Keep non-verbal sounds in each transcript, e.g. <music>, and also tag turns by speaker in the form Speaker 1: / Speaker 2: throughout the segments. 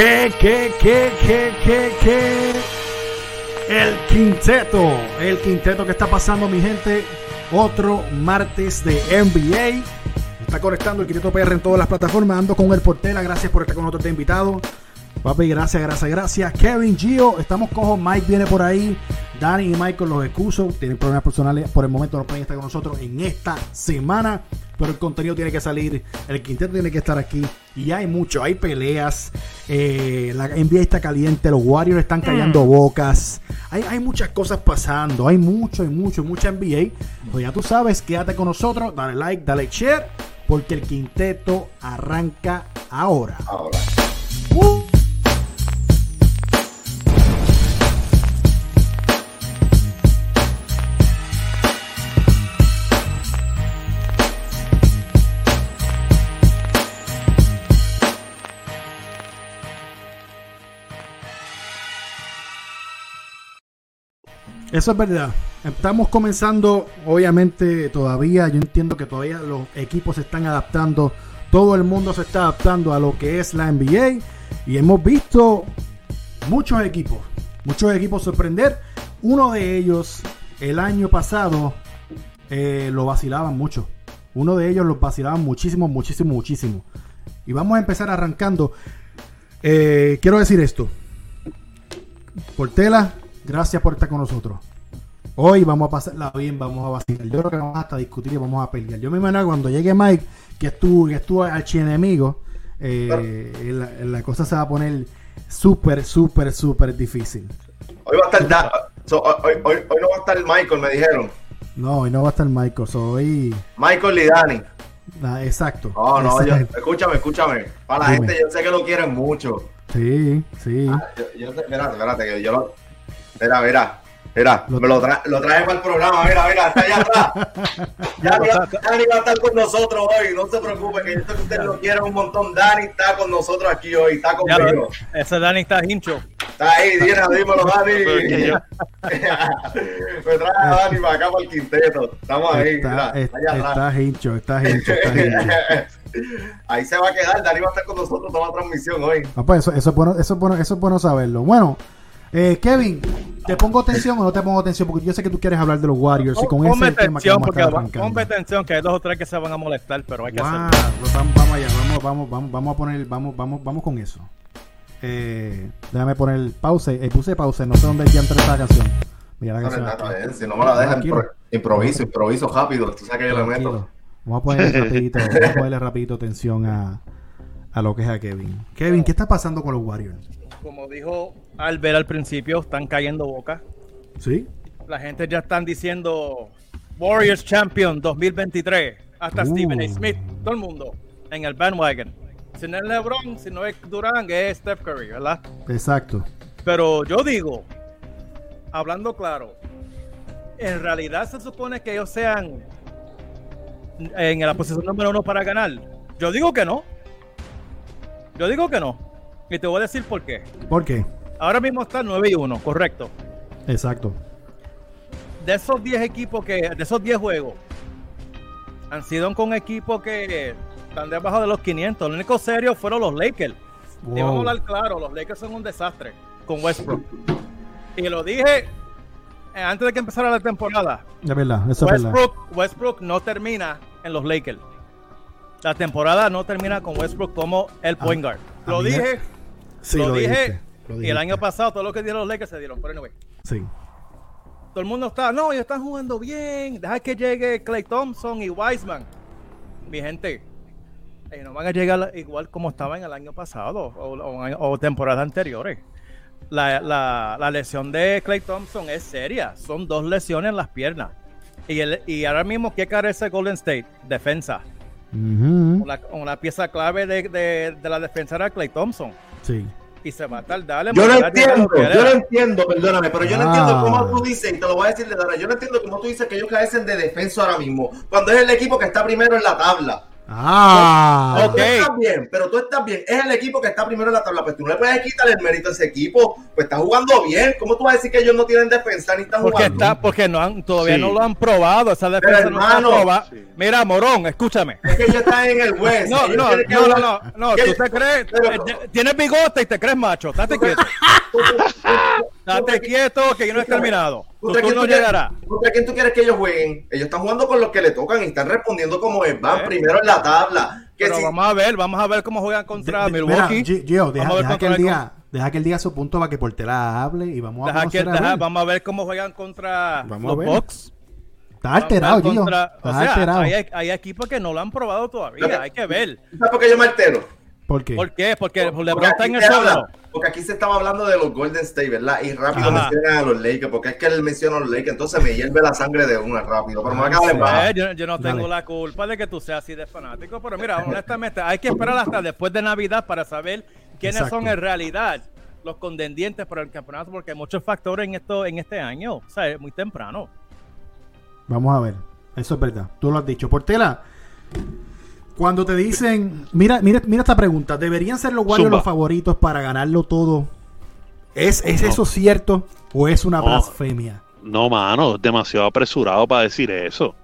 Speaker 1: ¿Qué, qué, qué, qué, qué, qué? El quinteto, el quinteto que está pasando, mi gente. Otro martes de NBA. Está conectando el quinteto PR en todas las plataformas. Ando con el Portela. Gracias por estar con nosotros de invitado. Papi, gracias, gracias, gracias. Kevin Gio, estamos cojos. Mike viene por ahí. Dani y Michael los excuso. Tienen problemas personales. Por el momento no pueden estar con nosotros en esta semana. Pero el contenido tiene que salir. El quinteto tiene que estar aquí. Y hay mucho. Hay peleas. eh, la NBA está caliente. Los Warriors están callando bocas. Hay, hay muchas cosas pasando. Hay mucho, y mucho, mucha NBA. Pues ya tú sabes, quédate con nosotros. Dale like, dale share. Porque el quinteto arranca ahora.
Speaker 2: Ahora.
Speaker 1: Uh. Eso es verdad. Estamos comenzando, obviamente todavía, yo entiendo que todavía los equipos se están adaptando, todo el mundo se está adaptando a lo que es la NBA y hemos visto muchos equipos, muchos equipos sorprender. Uno de ellos, el año pasado, eh, lo vacilaban mucho. Uno de ellos los vacilaban muchísimo, muchísimo, muchísimo. Y vamos a empezar arrancando. Eh, quiero decir esto. Portela, gracias por estar con nosotros. Hoy vamos a pasarla bien, vamos a vacilar. Yo creo que vamos hasta discutir y vamos a pelear. Yo me imagino que cuando llegue Mike, que estuvo, que estuvo archienemigo, eh, la, la cosa se va a poner súper, súper, súper difícil.
Speaker 2: Hoy va a estar Da- so, hoy, hoy, hoy no va a estar Michael, me dijeron.
Speaker 1: No, hoy no va a estar Michael, soy.
Speaker 2: Michael y Dani.
Speaker 1: ah, exacto.
Speaker 2: No, no, yo, escúchame, escúchame. Para la
Speaker 1: Dime.
Speaker 2: gente, yo sé que lo quieren mucho.
Speaker 1: Sí, sí.
Speaker 2: Ah, Yo, yo sé- espérate, espérate, que yo lo. Mira, mira. Mira,
Speaker 1: Lo-
Speaker 2: me lo, tra lo traje para el programa, mira, mira, está allá atrás. <laughs> Ya, ya, Dani va a estar con nosotros hoy, no se preocupe, que yo sé que ustedes lo quieren un montón. Dani está con nosotros aquí hoy, está
Speaker 3: Ya,
Speaker 2: conmigo.
Speaker 3: ese Dani está hincho.
Speaker 2: Está ahí, Dina, dímelo, Dani. <laughs> <laughs> Me trae a Dani para acá para el quinteto. Estamos ahí,
Speaker 1: Está,
Speaker 2: mira, allá atrás.
Speaker 1: está hincho, está hincho, está hincho.
Speaker 2: Ahí se va a quedar, Dani va a estar con nosotros toda la transmisión hoy.
Speaker 1: Ah, pues eso, eso, es bueno, eso, es bueno, eso es bueno saberlo. Bueno, eh, Kevin, ¿te pongo atención o no te pongo atención? Porque yo sé que tú quieres hablar de los Warriors y con ese tema que
Speaker 3: atención,
Speaker 1: vamos a estar arrancando.
Speaker 3: ponme atención, que hay dos o tres que se van a molestar, pero hay que
Speaker 1: Wow,
Speaker 3: hacerlo.
Speaker 1: pues vamos, vamos allá, vamos, vamos, vamos, vamos a poner, vamos, vamos, vamos con eso. Eh, déjame poner pausa, eh, puse pausa, no sé dónde ya entró esta canción. Mira la
Speaker 2: No,
Speaker 1: canción.
Speaker 2: está bien, si no me la dejan, impro- improviso, improviso rápido. Tú sabes que yo le
Speaker 1: Tranquilo.
Speaker 2: meto.
Speaker 1: Vamos a ponerle rapidito, vamos a ponerle rapidito atención a, a lo que es a Kevin. Kevin, ¿qué está pasando con los Warriors?
Speaker 3: Como dijo Albert al principio, están cayendo boca.
Speaker 1: ¿Sí?
Speaker 3: La gente ya están diciendo Warriors Champion 2023. Hasta
Speaker 1: Uh.
Speaker 3: Stephen A. Smith, todo el mundo en el bandwagon. Si no es LeBron, si no es Durán, es Steph Curry, ¿verdad?
Speaker 1: Exacto.
Speaker 3: Pero yo digo, hablando claro, en realidad se supone que ellos sean en la posición número uno para ganar. Yo digo que no. Yo digo que no. Y te voy a decir por qué.
Speaker 1: ¿Por qué?
Speaker 3: Ahora mismo están 9 y 1, correcto.
Speaker 1: Exacto.
Speaker 3: De esos 10 equipos que, de esos 10 juegos, han sido con equipos que están debajo de los 500. Lo único serio fueron los Lakers. Y vamos a hablar claro, los Lakers son un desastre con Westbrook. Y lo dije eh, antes de que empezara la temporada.
Speaker 1: Es verdad, eso es verdad.
Speaker 3: Westbrook, Westbrook no termina en los Lakers. La temporada no termina con Westbrook como el point guard. Lo dije,
Speaker 1: Sí,
Speaker 3: lo, dije,
Speaker 1: dijiste, lo
Speaker 3: y el año pasado todo lo que dieron los Lakers se dieron. Pero anyway,
Speaker 1: Sí.
Speaker 3: todo el mundo está, no, ellos están jugando bien. Deja que llegue Clay Thompson y Wiseman. Mi gente, ellos no van a llegar igual como estaban el año pasado o, o- o temporadas anteriores. La, la- la lesión de Clay Thompson es seria. Son dos lesiones en las piernas. Y, el- y ahora mismo, ¿qué carece Golden State? Defensa.
Speaker 1: Ujú.
Speaker 3: Una, una pieza clave de, de- de la defensa era Clay Thompson.
Speaker 1: Sí.
Speaker 3: Y se va a tardar.
Speaker 2: Yo
Speaker 3: a
Speaker 2: entiendo, yo lo
Speaker 3: era.
Speaker 2: entiendo, perdóname, pero yo no
Speaker 1: Ah.
Speaker 2: entiendo cómo tú dices, y te lo voy a decir de verdad, yo no entiendo cómo tú dices que ellos carecen de defensa ahora mismo, cuando es el equipo que está primero en la tabla.
Speaker 1: Ah,
Speaker 2: Pero tú estás bien, pero tú estás bien. Es el equipo que está primero en la tabla. Pues tú no le puedes quitar el mérito a ese equipo. Pues está jugando bien. ¿Cómo tú vas a decir que ellos no tienen defensa ni están
Speaker 3: Porque
Speaker 2: jugando?
Speaker 3: está, porque no han, todavía
Speaker 4: Sí.
Speaker 3: no lo han probado. Esa defensa no está
Speaker 2: hermano,
Speaker 3: probada. Mira, Morón, escúchame.
Speaker 2: Es que ellos están en el <laughs> West.
Speaker 3: No, no, no, no, no, no,
Speaker 2: ¿Qué?
Speaker 3: tú te crees,
Speaker 2: Pero-
Speaker 3: eh, tienes bigote y te crees macho, estate <laughs> quieto, estate quieto que yo no he terminado, tu
Speaker 2: ¿Contra quién
Speaker 3: turno
Speaker 2: tú quieres-
Speaker 3: llegará.
Speaker 2: ¿Contra quién tú quieres que ellos jueguen? Ellos están jugando con los que le tocan y están respondiendo como es. Van
Speaker 3: Eh.
Speaker 2: primero en la tabla. Que
Speaker 3: Pero
Speaker 2: si-
Speaker 3: vamos a ver, vamos a ver cómo juegan contra
Speaker 1: de- de-
Speaker 3: Milwaukee.
Speaker 1: mira, Gi- Gio, deja,
Speaker 3: Vamos a ver
Speaker 1: deja que él
Speaker 3: el-
Speaker 1: diga, deja que él diga su punto para que Portela hable y vamos a
Speaker 3: Deja que-
Speaker 1: conocer a
Speaker 3: deja-
Speaker 1: ver.
Speaker 3: vamos a ver cómo juegan contra
Speaker 1: Vamos
Speaker 3: los. Bucks.
Speaker 1: Está alterado, Gio.
Speaker 3: contra-
Speaker 1: Está
Speaker 3: O sea,
Speaker 1: alterado.
Speaker 3: hay, hay equipos que no lo han probado todavía, hay que ver.
Speaker 2: ¿Sabes por qué yo me altero?
Speaker 1: ¿Por qué?
Speaker 3: ¿Por qué? Porque
Speaker 2: Porque
Speaker 3: LeBron está
Speaker 2: aquí
Speaker 3: en el sótano.
Speaker 2: Porque aquí se estaba hablando de los Golden State, ¿verdad? Y rápido
Speaker 3: Ajá.
Speaker 2: mencionan a los Lakers, porque es que él menciona a los Lakers, entonces me hierve la sangre de una rápido. Pero me acaba de.
Speaker 3: Eh, yo, yo no tengo
Speaker 1: Dale.
Speaker 3: la culpa de que tú seas así de fanático, pero mira, honestamente, hay que esperar hasta después de Navidad para saber quiénes
Speaker 1: Exacto.
Speaker 3: son en realidad los contendientes para el campeonato, porque hay muchos factores en esto en este año, o sea, es muy temprano.
Speaker 1: Vamos a ver. Eso es verdad. Tú lo has dicho. Portela, cuando te dicen, mira, mira, mira esta pregunta, ¿deberían ser los Warriors
Speaker 4: Zumba.
Speaker 1: los favoritos para ganarlo todo? ¿Es, es
Speaker 4: No.
Speaker 1: eso cierto o es una
Speaker 4: No.
Speaker 1: blasfemia?
Speaker 4: No, mano, es demasiado apresurado para decir eso.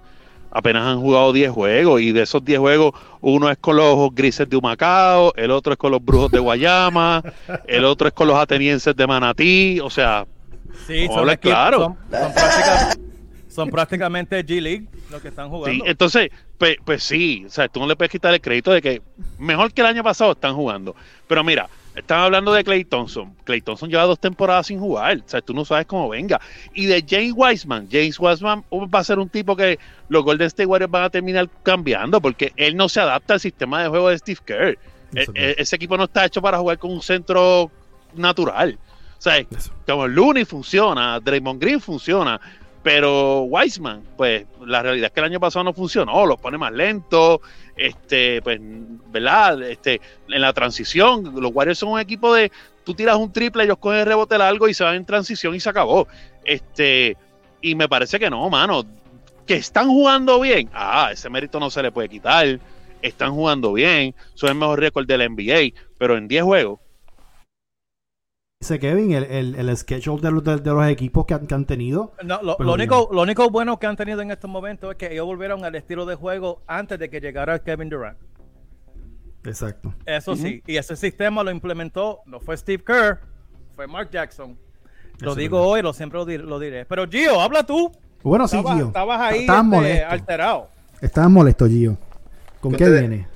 Speaker 4: Apenas han jugado 10 juegos y de esos 10 juegos, uno es con los ojos grises de Humacao, el otro es con los brujos de Guayama, <laughs> el otro es con los atenienses de Manatí. O sea,
Speaker 3: Sí,
Speaker 4: claro.
Speaker 3: son, son práctica- son prácticamente G-League los que están
Speaker 4: sí,
Speaker 3: jugando.
Speaker 4: entonces, pues, pues sí, o sea, tú no le puedes quitar el crédito de que mejor que el año pasado están jugando. Pero mira, están hablando de Clay Thompson. Clay Thompson lleva dos temporadas sin jugar. O sea, tú no sabes cómo venga. Y de James Wiseman. James Wiseman va a ser un tipo que los Golden State Warriors van a terminar cambiando porque él no se adapta al sistema de juego de Steve Kerr. E- e- ese equipo no está hecho para jugar con un centro natural. O sea,
Speaker 1: Eso.
Speaker 4: como Looney funciona, Draymond Green funciona, pero Wiseman, pues la realidad es que el año pasado no funcionó, los pone más lentos, este, pues, ¿verdad? Este, en la transición, los Warriors son un equipo de, tú tiras un triple, ellos cogen el rebote largo y se van en transición y se acabó. Este, y me parece que no, mano, que están jugando bien, ah, ese mérito no se le puede quitar, están jugando bien, son el mejor récord de la NBA, pero en 10 juegos,
Speaker 1: Dice Kevin, el, el, el schedule de los, de, de los equipos que han, que han tenido.
Speaker 3: No, lo,
Speaker 1: bien.
Speaker 3: único, lo único bueno que han tenido en estos momentos es que ellos volvieron al estilo de juego antes de que llegara Kevin Durant.
Speaker 1: Exacto.
Speaker 3: Eso sí, y ese sistema lo implementó, no fue Steve Kerr, fue Mark Jackson. Lo
Speaker 1: Eso
Speaker 3: digo hoy, lo siempre lo, di- lo diré. Pero Gio, habla tú.
Speaker 1: Bueno, sí, Gio.
Speaker 3: estabas ahí
Speaker 1: Estabas
Speaker 3: este,
Speaker 1: molesto.
Speaker 3: alterado.
Speaker 1: Estabas molesto, Gio. ¿Con qué
Speaker 2: ustedes-
Speaker 1: viene?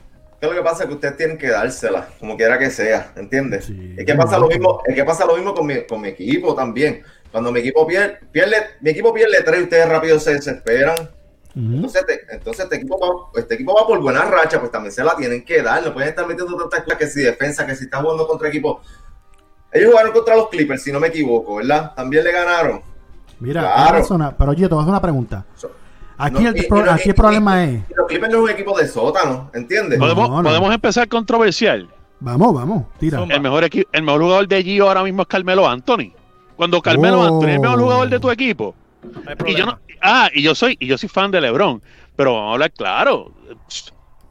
Speaker 2: ¿Qué es lo que pasa? Que ustedes tienen que dársela, como quiera que sea, ¿entiendes?
Speaker 1: Sí.
Speaker 2: es que pasa lo mismo, es que pasa lo mismo con mi, con mi equipo también. Cuando mi equipo pierde, pierde, mi equipo pierde tres, ustedes rápido se desesperan. Entonces, te- entonces este, equipo va, este equipo va por buena racha, pues también se la tienen que dar. No pueden estar metiendo tantas cosas que si defensa, que si están jugando contra equipos. Ellos jugaron contra los Clippers, si no me equivoco, ¿verdad? También le ganaron.
Speaker 1: Mira,
Speaker 2: Claro.
Speaker 1: persona- pero Gio, te voy a hacer una pregunta.
Speaker 2: So-
Speaker 1: Aquí,
Speaker 2: no,
Speaker 1: el,
Speaker 2: y-
Speaker 1: pro-
Speaker 2: y no-
Speaker 1: aquí
Speaker 2: y-
Speaker 1: el problema
Speaker 2: y-
Speaker 1: es.
Speaker 2: Los Clippers no es un equipo de sótano, ¿entiendes?
Speaker 1: No,
Speaker 4: podemos,
Speaker 1: no.
Speaker 4: podemos empezar controversial.
Speaker 1: Vamos, vamos, tira.
Speaker 4: El mejor, equi- el mejor jugador de Gio ahora mismo es Carmelo Anthony. Cuando Carmelo
Speaker 1: Oh.
Speaker 4: Anthony es el mejor jugador de tu equipo.
Speaker 3: No
Speaker 4: Y yo no, ah, y yo soy, y yo soy fan de LeBron. Pero vamos a hablar claro.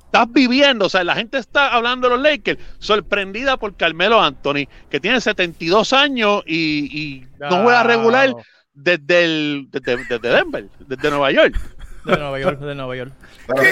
Speaker 4: Estás viviendo, o sea, la gente está hablando de los Lakers, sorprendida por Carmelo Anthony, que tiene 72 años y, y no juega regular desde, el, desde, desde Denver, desde Nueva York.
Speaker 3: De Nueva York, de Nueva York.
Speaker 2: Pero,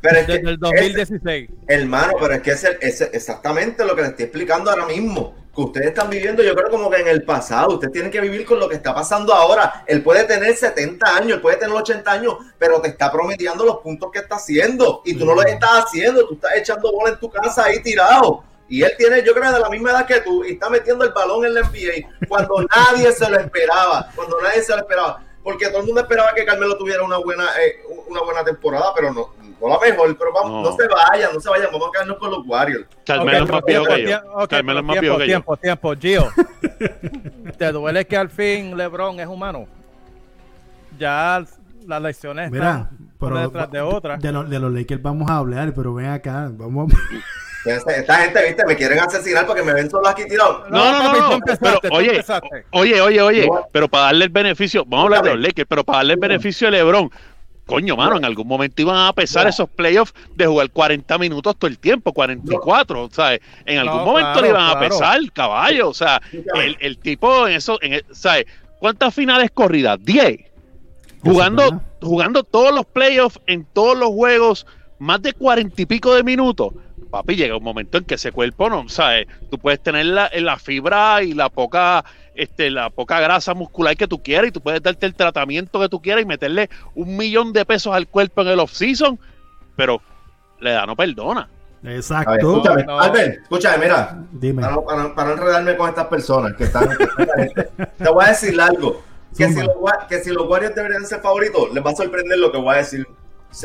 Speaker 2: pero es que
Speaker 3: Desde el
Speaker 2: ese-
Speaker 3: 2016.
Speaker 2: Hermano, pero es que es, el- es exactamente lo que le estoy explicando ahora mismo. Que ustedes están viviendo, yo creo como que en el pasado. Ustedes tienen que vivir con lo que está pasando ahora. Él puede tener 70 años, él puede tener 80 años, pero te está promediando los puntos que está haciendo. Y tú no los estás haciendo, tú estás echando bola en tu casa ahí tirado. Y él tiene, yo creo, de la misma edad que tú, y está metiendo el balón en la NBA cuando <laughs> nadie se lo esperaba. Cuando nadie se lo esperaba. Porque todo el mundo esperaba que Carmelo tuviera una buena, eh, una buena temporada, pero no, no la mejor. Pero vamos, no.
Speaker 4: No.
Speaker 2: se vayan, no se vayan, vamos a quedarnos con los Warriors.
Speaker 4: Carmelo es más viejo que yo.
Speaker 3: tiempo,
Speaker 4: Carmelo es más viejo que yo.
Speaker 3: tiempo, tiempo, tiempo, Gio. <laughs> ¿Te duele que al fin LeBron es humano? Ya las lecciones
Speaker 1: Mira,
Speaker 3: están
Speaker 1: pero
Speaker 3: una detrás de otra.
Speaker 1: de, los- de los Lakers vamos a hablar, pero ven acá, vamos.
Speaker 2: Esta <laughs> esta gente, viste, me quieren asesinar porque me ven solo aquí tirado.
Speaker 4: No, no, no, no,
Speaker 3: empezaste,
Speaker 4: pero oye,
Speaker 3: empezaste.
Speaker 4: oye, oye, oye, pero para darle el beneficio, vamos a hablar de los. Lakers, pero para darle el beneficio de LeBron, coño, mano, en algún momento iban a pesar esos playoffs de jugar 40 minutos todo el tiempo, 44, ¿sabes? En algún
Speaker 3: No,
Speaker 4: momento
Speaker 3: claro,
Speaker 4: le iban a
Speaker 3: claro.
Speaker 4: pesar, caballo, o sea, el, el tipo en eso, en, ¿sabes? ¿Cuántas finales corridas? 10. Jugando, jugando todos los playoffs en todos los juegos, más de cuarenta y pico de minutos. Papi, llega un momento en que ese cuerpo no, ¿sabes? Tú puedes tener la, la fibra y la poca, este, la poca grasa muscular que tú quieras y tú puedes darte el tratamiento que tú quieras y meterle un millón de pesos al cuerpo en el off-season, pero la edad no perdona.
Speaker 2: Ver,
Speaker 1: Exacto.
Speaker 2: escúchame,
Speaker 3: No.
Speaker 2: Albert, escúchame, mira,
Speaker 1: Dime.
Speaker 2: para no, para para enredarme con estas personas que están, te voy a decir algo. Que si, los, que si los Warriors deberían ser favoritos, les va a sorprender lo que voy a decir.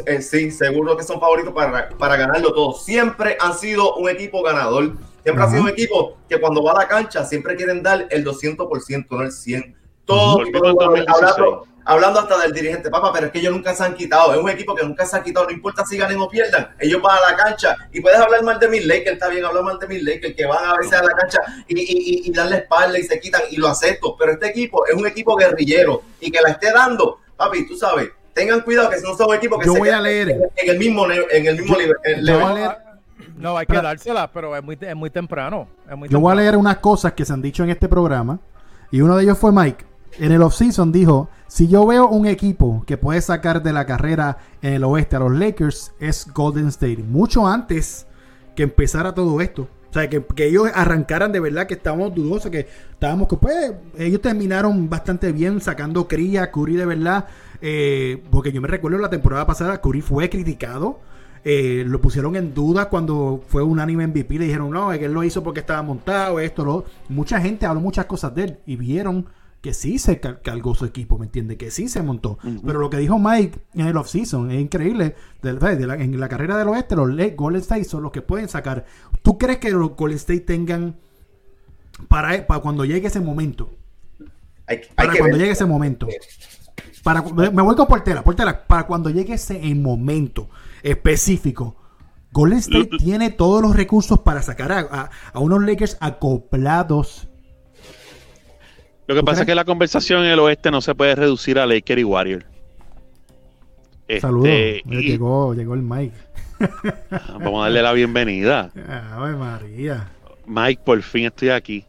Speaker 2: Eh, sí, seguro que son favoritos para, para ganarlo todo. Siempre han sido un equipo ganador. Siempre
Speaker 1: Ajá.
Speaker 2: ha sido un equipo que cuando va a la cancha siempre quieren dar el 200%, no el 100%. Todo,
Speaker 4: Ujú.
Speaker 2: todo el jugador,
Speaker 4: 2016.
Speaker 2: hablando, hablando hasta del dirigente, papá, pero es que ellos nunca se han quitado. Es un equipo que nunca se ha quitado. No importa si ganen o pierdan. Ellos van a la cancha y puedes hablar mal de mis Lakers, está bien, hablar mal de mis Lakers, que van a veces a la cancha y, y, y, y dan la espalda y se quitan y lo acepto. Pero este equipo es un equipo guerrillero y que la esté dando, papi, tú sabes. Tengan cuidado que si no son un equipo que
Speaker 1: Yo
Speaker 2: se
Speaker 1: voy a leer.
Speaker 2: en, el mismo en el mismo
Speaker 1: Yo-
Speaker 2: nivel. en-
Speaker 1: yo voy a
Speaker 2: level.
Speaker 1: leer-
Speaker 3: No, hay que dársela, pero es muy, es muy temprano. Es muy
Speaker 1: Yo voy a leer unas cosas que se han dicho en este programa. Y uno de ellos fue Mike. En el offseason dijo: Si yo veo un equipo que puede sacar de la carrera en el oeste a los Lakers, es Golden State. Mucho antes que empezara todo esto. O sea, que, que ellos arrancaran de verdad que estábamos dudosos, que estábamos que pues ellos terminaron bastante bien sacando cría, Curry de verdad, eh, porque yo me recuerdo la temporada pasada, Curry fue criticado, eh, lo pusieron en duda cuando fue unánime MVP, le dijeron no, es que él lo hizo porque estaba montado, esto, lo Mucha gente habló muchas cosas de él y vieron que sí se cal- cargó su equipo, ¿me entiendes? Que sí se montó. Pero lo que dijo Mike en el offseason es increíble. De, de la- en la carrera del oeste, los Le- Golden State son los que pueden sacar. ¿Tú crees que los Golden State tengan para, para cuando llegue ese momento?
Speaker 2: Hay, hay
Speaker 1: Para
Speaker 2: que
Speaker 1: cuando
Speaker 2: ver.
Speaker 1: llegue ese momento. Para, me me voy con Portela, Portela, para cuando llegue ese en momento específico. Golden State tiene todos los recursos para sacar a, a- a unos Lakers acoplados.
Speaker 4: Lo que
Speaker 1: ¿Tú
Speaker 4: pasa
Speaker 1: crees?
Speaker 4: es que la conversación en el oeste no se puede reducir a Laker y Warrior. Este,
Speaker 1: Saludos.
Speaker 4: y-
Speaker 1: Llegó, llegó el Mike.
Speaker 4: vamos a darle la bienvenida. <laughs>
Speaker 1: Ave María.
Speaker 4: Mike, por fin estoy aquí.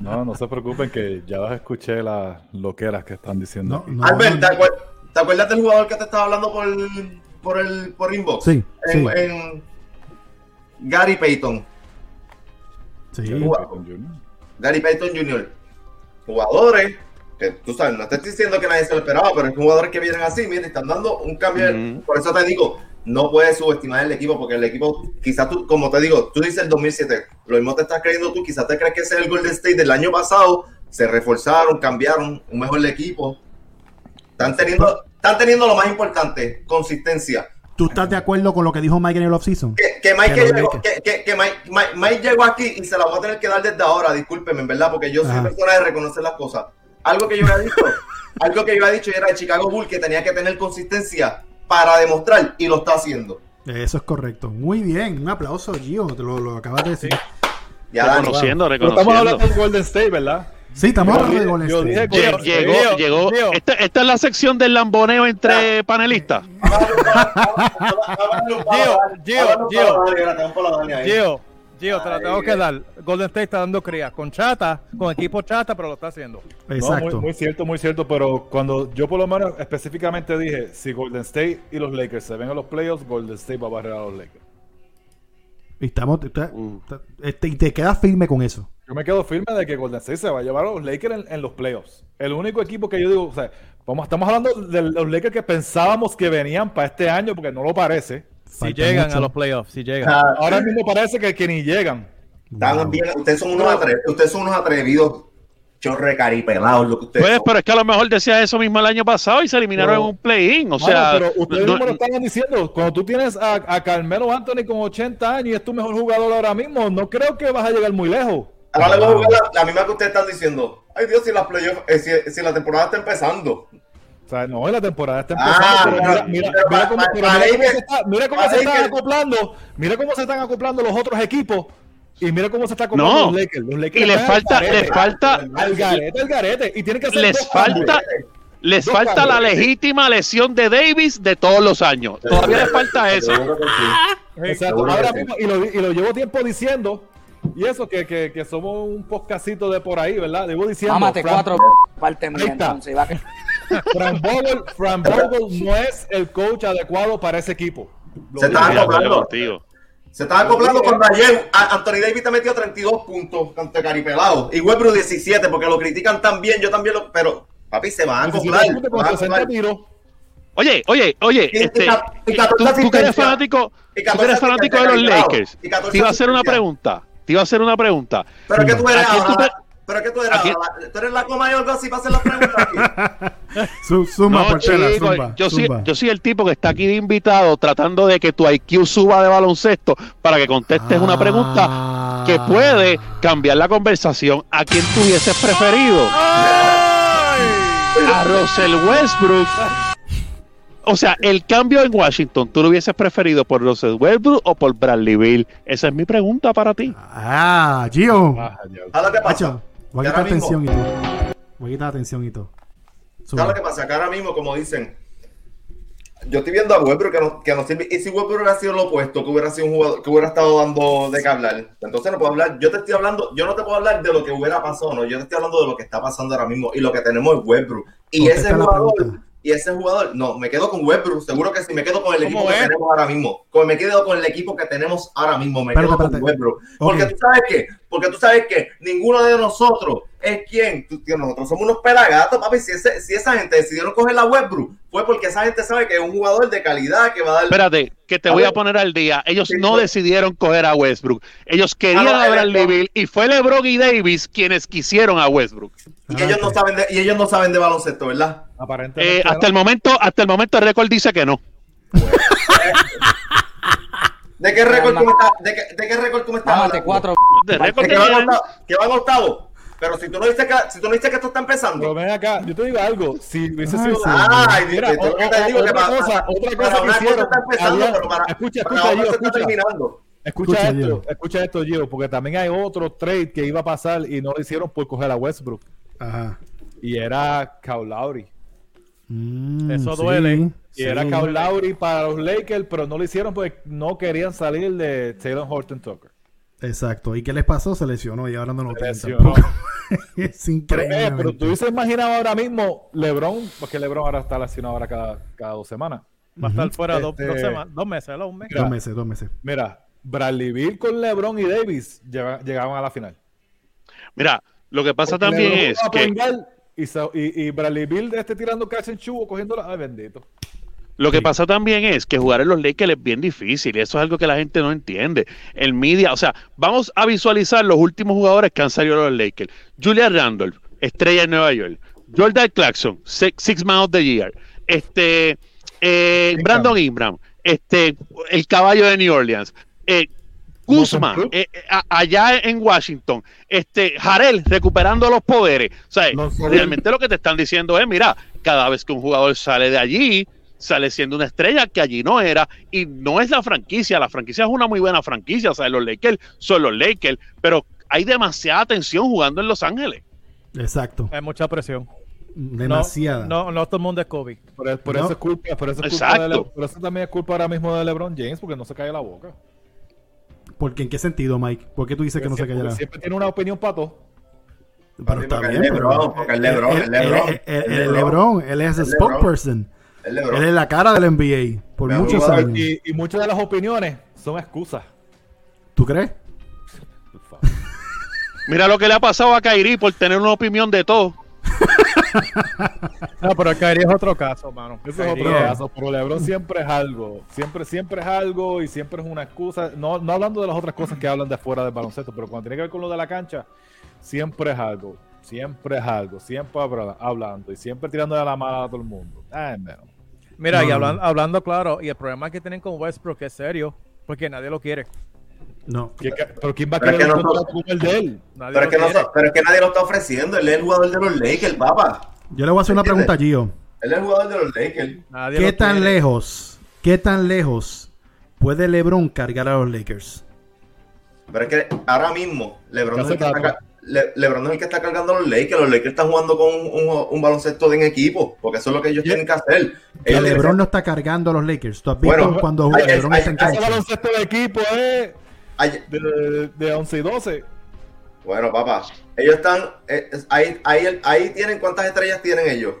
Speaker 5: No, no se preocupen que ya las escuché las loqueras que están diciendo.
Speaker 1: No,
Speaker 2: Albert, ¿te, acuer- te acuerdas del jugador que te estaba hablando por el, por el por inbox?
Speaker 1: Sí,
Speaker 2: en,
Speaker 1: sí.
Speaker 2: en Gary Payton.
Speaker 1: Sí.
Speaker 5: Gary Payton Jr.
Speaker 2: Gary Payton Jr. Jugadores que tú sabes, no te estoy diciendo que nadie se lo esperaba, pero es jugadores que vienen así, mira, están dando un cambio. Por eso te digo, no puedes subestimar el equipo, porque el equipo, quizás tú, como te digo, tú dices el 2007, lo mismo te estás creyendo tú, quizás te crees que ese es el Golden State del año pasado, se reforzaron, cambiaron, un mejor equipo. Están teniendo, están teniendo lo más importante, consistencia.
Speaker 1: ¿Tú estás de acuerdo con lo que dijo Mike en el offseason?
Speaker 2: Que, que Mike,
Speaker 1: Que
Speaker 2: llegó, que, que- que Mike, Mike- Mike llegó aquí y se la voy a tener que dar desde ahora, discúlpeme, en verdad, porque yo soy
Speaker 1: Ajá.
Speaker 2: persona de reconocer las cosas. Algo que yo había dicho, <laughs> algo que yo había dicho era el Chicago Bull que tenía que tener consistencia para demostrar y lo está haciendo.
Speaker 1: Eso es correcto. Muy bien. Un aplauso, Gio. Te lo, lo acabas de decir.
Speaker 2: Ya,
Speaker 4: reconociendo,
Speaker 5: Pero estamos
Speaker 4: reconociendo.
Speaker 5: hablando de Golden State, ¿verdad?
Speaker 1: Sí, estamos hablando de Golden State.
Speaker 4: Llegó, llegó. Esta, esta es la sección del lamboneo entre panelistas.
Speaker 3: Gio, Gio.
Speaker 2: Gio.
Speaker 3: Gio, Gio, te la tengo que dar. Golden State está dando crías con chata, con equipo chata, pero lo está haciendo.
Speaker 5: No,
Speaker 1: Exacto.
Speaker 5: muy, muy cierto, muy cierto, pero cuando yo por lo menos específicamente dije, si Golden State y los Lakers se ven en los playoffs, Golden State va a barrer a los Lakers.
Speaker 1: Y, estamos, está-
Speaker 4: Mm.
Speaker 1: está- este, y te quedas firme con eso.
Speaker 5: Yo me quedo firme de que Golden State se va a llevar a los Lakers en, en los playoffs. El único equipo que yo digo, o sea, vamos, estamos hablando de los Lakers que pensábamos que venían para este año, porque no lo parece.
Speaker 3: Si
Speaker 1: Falta
Speaker 3: llegan
Speaker 1: mucho.
Speaker 3: a los playoffs, si llegan.
Speaker 2: Ah,
Speaker 5: Ahora mismo parece que, que ni llegan.
Speaker 1: Wow.
Speaker 2: bien, ustedes son unos atrevidos, ustedes son unos atrevidos, chorre caripelados, lo que ustedes
Speaker 4: Pues,
Speaker 2: son.
Speaker 4: pero es que a lo mejor decías eso mismo el año pasado y se eliminaron en un play-in. O
Speaker 5: Mano,
Speaker 4: sea,
Speaker 5: pero ustedes
Speaker 4: no-
Speaker 5: mismos lo estaban diciendo. Cuando tú tienes a, a Carmelo Anthony con 80 años y es tu mejor jugador ahora mismo, no creo que vas a llegar muy lejos.
Speaker 2: Ahora le voy a jugar la, la misma que ustedes están diciendo. Ay Dios, si la playoff, eh, si, si la temporada está empezando.
Speaker 5: O sea, no, la temporada está
Speaker 2: Ah,
Speaker 5: empezando. pero mira,
Speaker 2: pero-
Speaker 5: mira,
Speaker 2: pero
Speaker 5: mira
Speaker 2: pa-
Speaker 5: cómo, pero mira se está- mira cómo se están
Speaker 2: que-
Speaker 5: acoplando. Mira cómo se están acoplando los otros equipos. Y mira cómo se está
Speaker 4: No.
Speaker 5: los Lakers. Los Lakers
Speaker 4: y les
Speaker 5: están al
Speaker 4: falta,
Speaker 5: garete.
Speaker 4: les falta,
Speaker 5: Al garete, al garete. Y tienen que hacer
Speaker 4: les
Speaker 5: cambios.
Speaker 4: falta, Les
Speaker 5: Dos
Speaker 4: falta la legítima lesión de Davis de todos los años. Todavía les falta eso.
Speaker 2: Sí. <laughs>
Speaker 5: Exacto. Ahora
Speaker 2: sí.
Speaker 5: mismo, y lo, y lo llevo tiempo diciendo, y eso que, que, que somos un podcastito de por ahí, ¿verdad? Llevo diciendo.
Speaker 6: Mámate
Speaker 5: Fran-
Speaker 6: cuatro <laughs> parte entonces. va <laughs>
Speaker 5: Fran Vogel, no es el coach adecuado para ese equipo. Lo
Speaker 2: Se
Speaker 5: digo.
Speaker 2: está
Speaker 4: Estoy de acuerdo
Speaker 2: acoplando. Se estaba acoplando con Rayen. A- Anthony Davis te metió 32 puntos ante Caripelado. Y Westbrook 17, porque lo critican también. Yo también lo. Pero, papi, se van a
Speaker 5: 17
Speaker 2: acoplar.
Speaker 5: puntos
Speaker 2: se
Speaker 5: con
Speaker 2: van a
Speaker 5: 60
Speaker 2: acoplar.
Speaker 5: tiros.
Speaker 4: Oye, oye, oye,
Speaker 2: Y-
Speaker 4: este,
Speaker 2: y
Speaker 4: tú,
Speaker 2: 14
Speaker 4: tú que eres fanático, tú
Speaker 2: 14
Speaker 4: que eres fanático de los Lakers.
Speaker 2: y 14
Speaker 4: Te iba a hacer una pregunta. Te iba a hacer una pregunta.
Speaker 2: Pero que tú eres
Speaker 4: ¿A quién tú
Speaker 2: ahora. Pero que tú eres
Speaker 4: ¿A.
Speaker 2: Tú eres la coma y algo así para hacer las preguntas aquí. <laughs>
Speaker 1: Su- Zumba,
Speaker 4: No,
Speaker 1: Portela,
Speaker 4: chico,
Speaker 1: zumba,
Speaker 4: yo, soy, yo soy el tipo que está aquí de invitado tratando de que tu IQ suba de baloncesto para que contestes una pregunta
Speaker 1: Ah.
Speaker 4: que puede cambiar la conversación. ¿A quién tú hubieses preferido? A Russell Westbrook. O sea, el cambio en Washington, ¿tú lo hubieses preferido por Russell Westbrook o por Bradley Bill? Esa es mi pregunta para ti.
Speaker 1: Ah, Gio.
Speaker 5: Ah, Dios.
Speaker 2: ¿Sabes lo que pasa?
Speaker 1: Voy a quitar atención y todo. Voy a quitar atención y todo.
Speaker 2: ¿Sabes lo que pasa? Que ahora mismo, como dicen, yo estoy viendo a Westbrook que no, que no sirve. Y si Westbrook hubiera sido lo opuesto, que hubiera sido un jugador que hubiera estado dando de qué hablar, entonces no puedo hablar. Yo te estoy hablando, yo no te puedo hablar de lo que hubiera pasado, no. Yo te estoy hablando de lo que está pasando ahora mismo y lo que tenemos es Westbrook. Y ese jugador, y ese jugador, no, me quedo con Westbrook, seguro que sí, me quedo con el
Speaker 3: ¿Cómo
Speaker 2: equipo que tenemos ahora mismo. Como me quedo con el equipo que tenemos ahora mismo, me
Speaker 1: Espérate,
Speaker 2: quedo con. Westbrook. Porque tú sabes que, porque tú sabes que ninguno de nosotros es quien, tú- nosotros somos unos pelagatos, papi. Si, ese- si esa gente decidieron coger la Westbrook, fue porque esa gente sabe que es un jugador de calidad que va a dar.
Speaker 4: Espérate, que te
Speaker 2: A
Speaker 4: voy a poner al día. Ellos
Speaker 2: Sí,
Speaker 4: no
Speaker 2: pues.
Speaker 4: decidieron coger a Westbrook. Ellos querían
Speaker 2: Ah,
Speaker 4: a Bradley y fue LeBron y Davis quienes quisieron a Westbrook.
Speaker 2: y ellos no
Speaker 1: ok.
Speaker 2: saben de, y ellos no saben de baloncesto, ¿verdad?
Speaker 5: Aparentemente.
Speaker 4: Eh, hasta el momento, hasta el momento el récord dice que no.
Speaker 2: ¿De qué récord tú me estás, de qué, de qué récord tú me estás hablando?
Speaker 6: cuatro.
Speaker 4: De récord
Speaker 2: que van
Speaker 4: tenían-
Speaker 2: octavo, que van octavo. Pero si tú no dices que, si tú no dices que esto está
Speaker 5: Pero
Speaker 2: empezando.
Speaker 5: ven acá, yo te digo algo. Si hubiese sido.
Speaker 1: sí.
Speaker 2: Ay,
Speaker 5: Mira,
Speaker 2: te- que
Speaker 5: otra
Speaker 2: para-
Speaker 5: cosa, otra
Speaker 2: para
Speaker 5: cosa que hicieron.
Speaker 2: está empezando,
Speaker 5: había-
Speaker 2: pero para,
Speaker 5: escucha,
Speaker 2: para
Speaker 5: escucha,
Speaker 2: está
Speaker 5: escucha.
Speaker 2: terminando.
Speaker 5: Escucha,
Speaker 1: Escucha,
Speaker 5: esto,
Speaker 1: Gio.
Speaker 5: escucha esto, Gio, porque también hay otro trade que iba a pasar y no lo hicieron por coger a Westbrook.
Speaker 1: Ajá.
Speaker 5: Y era Lowry.
Speaker 1: Mm,
Speaker 3: Eso duele.
Speaker 5: Y
Speaker 1: sí.
Speaker 5: era Kyle Lowry para los Lakers, pero no lo hicieron porque no querían salir de Taylor Horton Tucker.
Speaker 1: Exacto. ¿Y qué les pasó? Se lesionó y ahora no lo
Speaker 5: Se
Speaker 1: tienen
Speaker 5: lesionó.
Speaker 1: tampoco. <laughs> es
Speaker 5: Pero,
Speaker 1: increíble.
Speaker 5: eh, pero tú hubiese imaginado ahora mismo LeBron, porque LeBron ahora está lesionado ahora cada, cada dos semanas.
Speaker 3: Va a estar fuera dos,
Speaker 5: Este-
Speaker 3: dos semanas, dos meses, ¿no? un mes.
Speaker 1: Dos meses, dos meses.
Speaker 5: Mira, Bradley Bill con LeBron y Davis llega- llegaban a la final.
Speaker 4: Mira, lo que pasa también
Speaker 5: LeBron
Speaker 4: es que
Speaker 5: Y, y, y Bradley Bill este tirando catch and shoot o cogiendo la. Ay, bendito.
Speaker 4: Lo que
Speaker 1: Sí.
Speaker 4: pasa también es que jugar en los Lakers es bien difícil y eso es algo que la gente no entiende. El media, o sea, vamos a visualizar los últimos jugadores que han salido de los Lakers. Julian Randolph, estrella en Nueva York. Jordan Clarkson, six, six man of the year. Este, eh, Brandon Ingram, este, el caballo de New Orleans. Eh,
Speaker 5: Monson
Speaker 4: eh, eh, allá en Washington, este, Jarel recuperando los poderes. O sea, realmente lo que te están diciendo es, mira, cada vez que un jugador sale de allí, sale siendo una estrella que allí no era, y no es la franquicia, la franquicia es una muy buena franquicia, o sea, los Lakers son los Lakers, pero hay demasiada tensión jugando en Los Ángeles.
Speaker 1: Exacto.
Speaker 3: Hay mucha presión.
Speaker 1: Demasiada.
Speaker 3: No, no, no todo el mundo es Kobe.
Speaker 5: Por, por
Speaker 1: No.
Speaker 5: eso es culpa, por eso es culpa
Speaker 4: Exacto.
Speaker 5: de Le- por eso también es culpa ahora mismo de LeBron James, porque no se cae la boca.
Speaker 1: Porque en qué sentido, Mike? ¿Por qué tú dices que no se
Speaker 5: siempre,
Speaker 1: callará?
Speaker 5: siempre tiene una opinión para todo.
Speaker 1: Pero está bien. pero-
Speaker 2: LeBron, porque es LeBron, es LeBron,
Speaker 1: él-
Speaker 2: es
Speaker 1: él-
Speaker 2: LeBron.
Speaker 1: LeBron, él es el spokesperson.
Speaker 2: El
Speaker 1: Él es la cara del NBA por
Speaker 2: Me
Speaker 1: muchos años.
Speaker 5: Y, y muchas de las opiniones son excusas.
Speaker 1: ¿Tú crees? <laughs>
Speaker 4: Mira lo que le ha pasado a Kairi por tener una opinión de todo. <laughs>
Speaker 3: No, pero Kyrie es otro caso, mano.
Speaker 5: Eso es otro
Speaker 1: es-
Speaker 5: caso, pero LeBron siempre es algo. Siempre, siempre es algo y siempre es una excusa. No, no hablando de las otras cosas que hablan de afuera del baloncesto, pero cuando tiene que ver con lo de la cancha, siempre es algo. Siempre es algo. Siempre habla- hablando y siempre tirando de la mala a todo el mundo. Ay, man.
Speaker 3: Mira,
Speaker 1: No,
Speaker 3: y hablan-
Speaker 1: no.
Speaker 3: hablando claro, y el problema que tienen con Westbrook es serio, porque nadie lo quiere.
Speaker 1: No.
Speaker 5: ¿Quién ca- ¿Pero quién va a querer
Speaker 2: que no-
Speaker 5: el de él?
Speaker 3: Nadie
Speaker 2: Pero es, que no,
Speaker 3: quiere.
Speaker 2: so- pero es que nadie lo está ofreciendo. Él es el jugador de los Lakers, papá.
Speaker 1: Yo le voy a hacer una
Speaker 2: ¿Entiendes?
Speaker 1: pregunta a Gio.
Speaker 2: Él es el jugador de los Lakers.
Speaker 3: Nadie
Speaker 1: ¿Qué
Speaker 3: lo
Speaker 1: tan
Speaker 3: quiere.
Speaker 1: lejos, qué tan lejos puede LeBron cargar a los Lakers?
Speaker 2: Pero es que ahora mismo LeBron no
Speaker 5: se
Speaker 2: está, Le- LeBron no es el que está cargando a los Lakers. Los Lakers están jugando con un, un- un baloncesto en equipo, porque eso es lo que ellos
Speaker 5: Yeah.
Speaker 2: tienen que hacer.
Speaker 1: LeBron no está cargando a los Lakers. ¿Tú has visto
Speaker 2: Bueno,
Speaker 1: cuando
Speaker 2: hay-
Speaker 1: LeBron
Speaker 2: hay-
Speaker 1: está en
Speaker 5: baloncesto de equipo
Speaker 2: Ay,
Speaker 5: de, de 11 y 12.
Speaker 2: Bueno, papá, ellos están, eh, ahí, ahí, ahí tienen, ¿cuántas estrellas tienen ellos?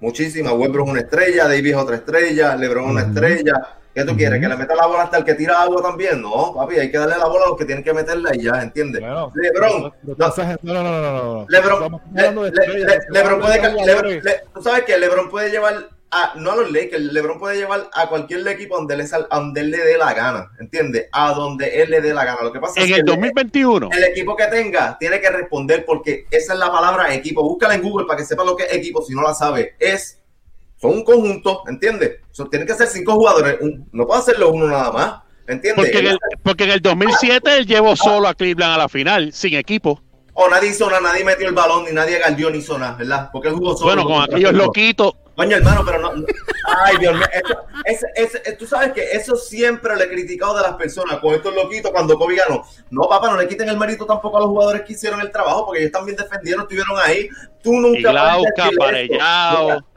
Speaker 2: Muchísimas. Westbrook es una estrella, Davis es otra estrella, LeBron es una estrella. ¿Qué tú quieres? ¿Que le meta la bola hasta el que tira agua también? No, papi, hay que darle la bola a los que tienen que meterla y ya, ¿entiendes?
Speaker 5: Bueno,
Speaker 2: LeBron,
Speaker 5: no,
Speaker 2: no.
Speaker 5: no, no, no.
Speaker 2: LeBron, Le- LeBron puede, tú sabes que LeBron puede llevar a, no a los Lakers, LeBron puede llevar a cualquier equipo donde, le sal- a donde él le dé la gana, ¿entiendes? A donde él le dé la gana. Lo que pasa es
Speaker 4: En
Speaker 2: que
Speaker 4: el 2021.
Speaker 2: el equipo que tenga tiene que responder porque esa es la palabra equipo. Búscala en Google para que sepa lo que es equipo si no la sabe. Es, son un conjunto, ¿entiendes? Tienen que ser cinco jugadores. un- no puede hacerlo uno nada más, ¿entiendes?
Speaker 4: Porque en, el, porque en el 2007 él llevó solo a Cleveland a la final, sin equipo.
Speaker 2: O nadie hizo nada, nadie metió el balón, ni nadie galdió ni hizo nada, ¿verdad? Porque él jugó solo.
Speaker 4: Bueno, con aquellos loquitos.
Speaker 2: Coño, hermano, pero no. no- Ay, Dios mío. esto- ese- ese- tú sabes que eso siempre le he criticado de las personas con estos loquitos cuando Kobe ganó. No, papá, no le quiten el mérito tampoco a los jugadores que hicieron el trabajo porque ellos también defendieron, estuvieron ahí. Tú nunca.
Speaker 4: Y Glauca,
Speaker 2: puedes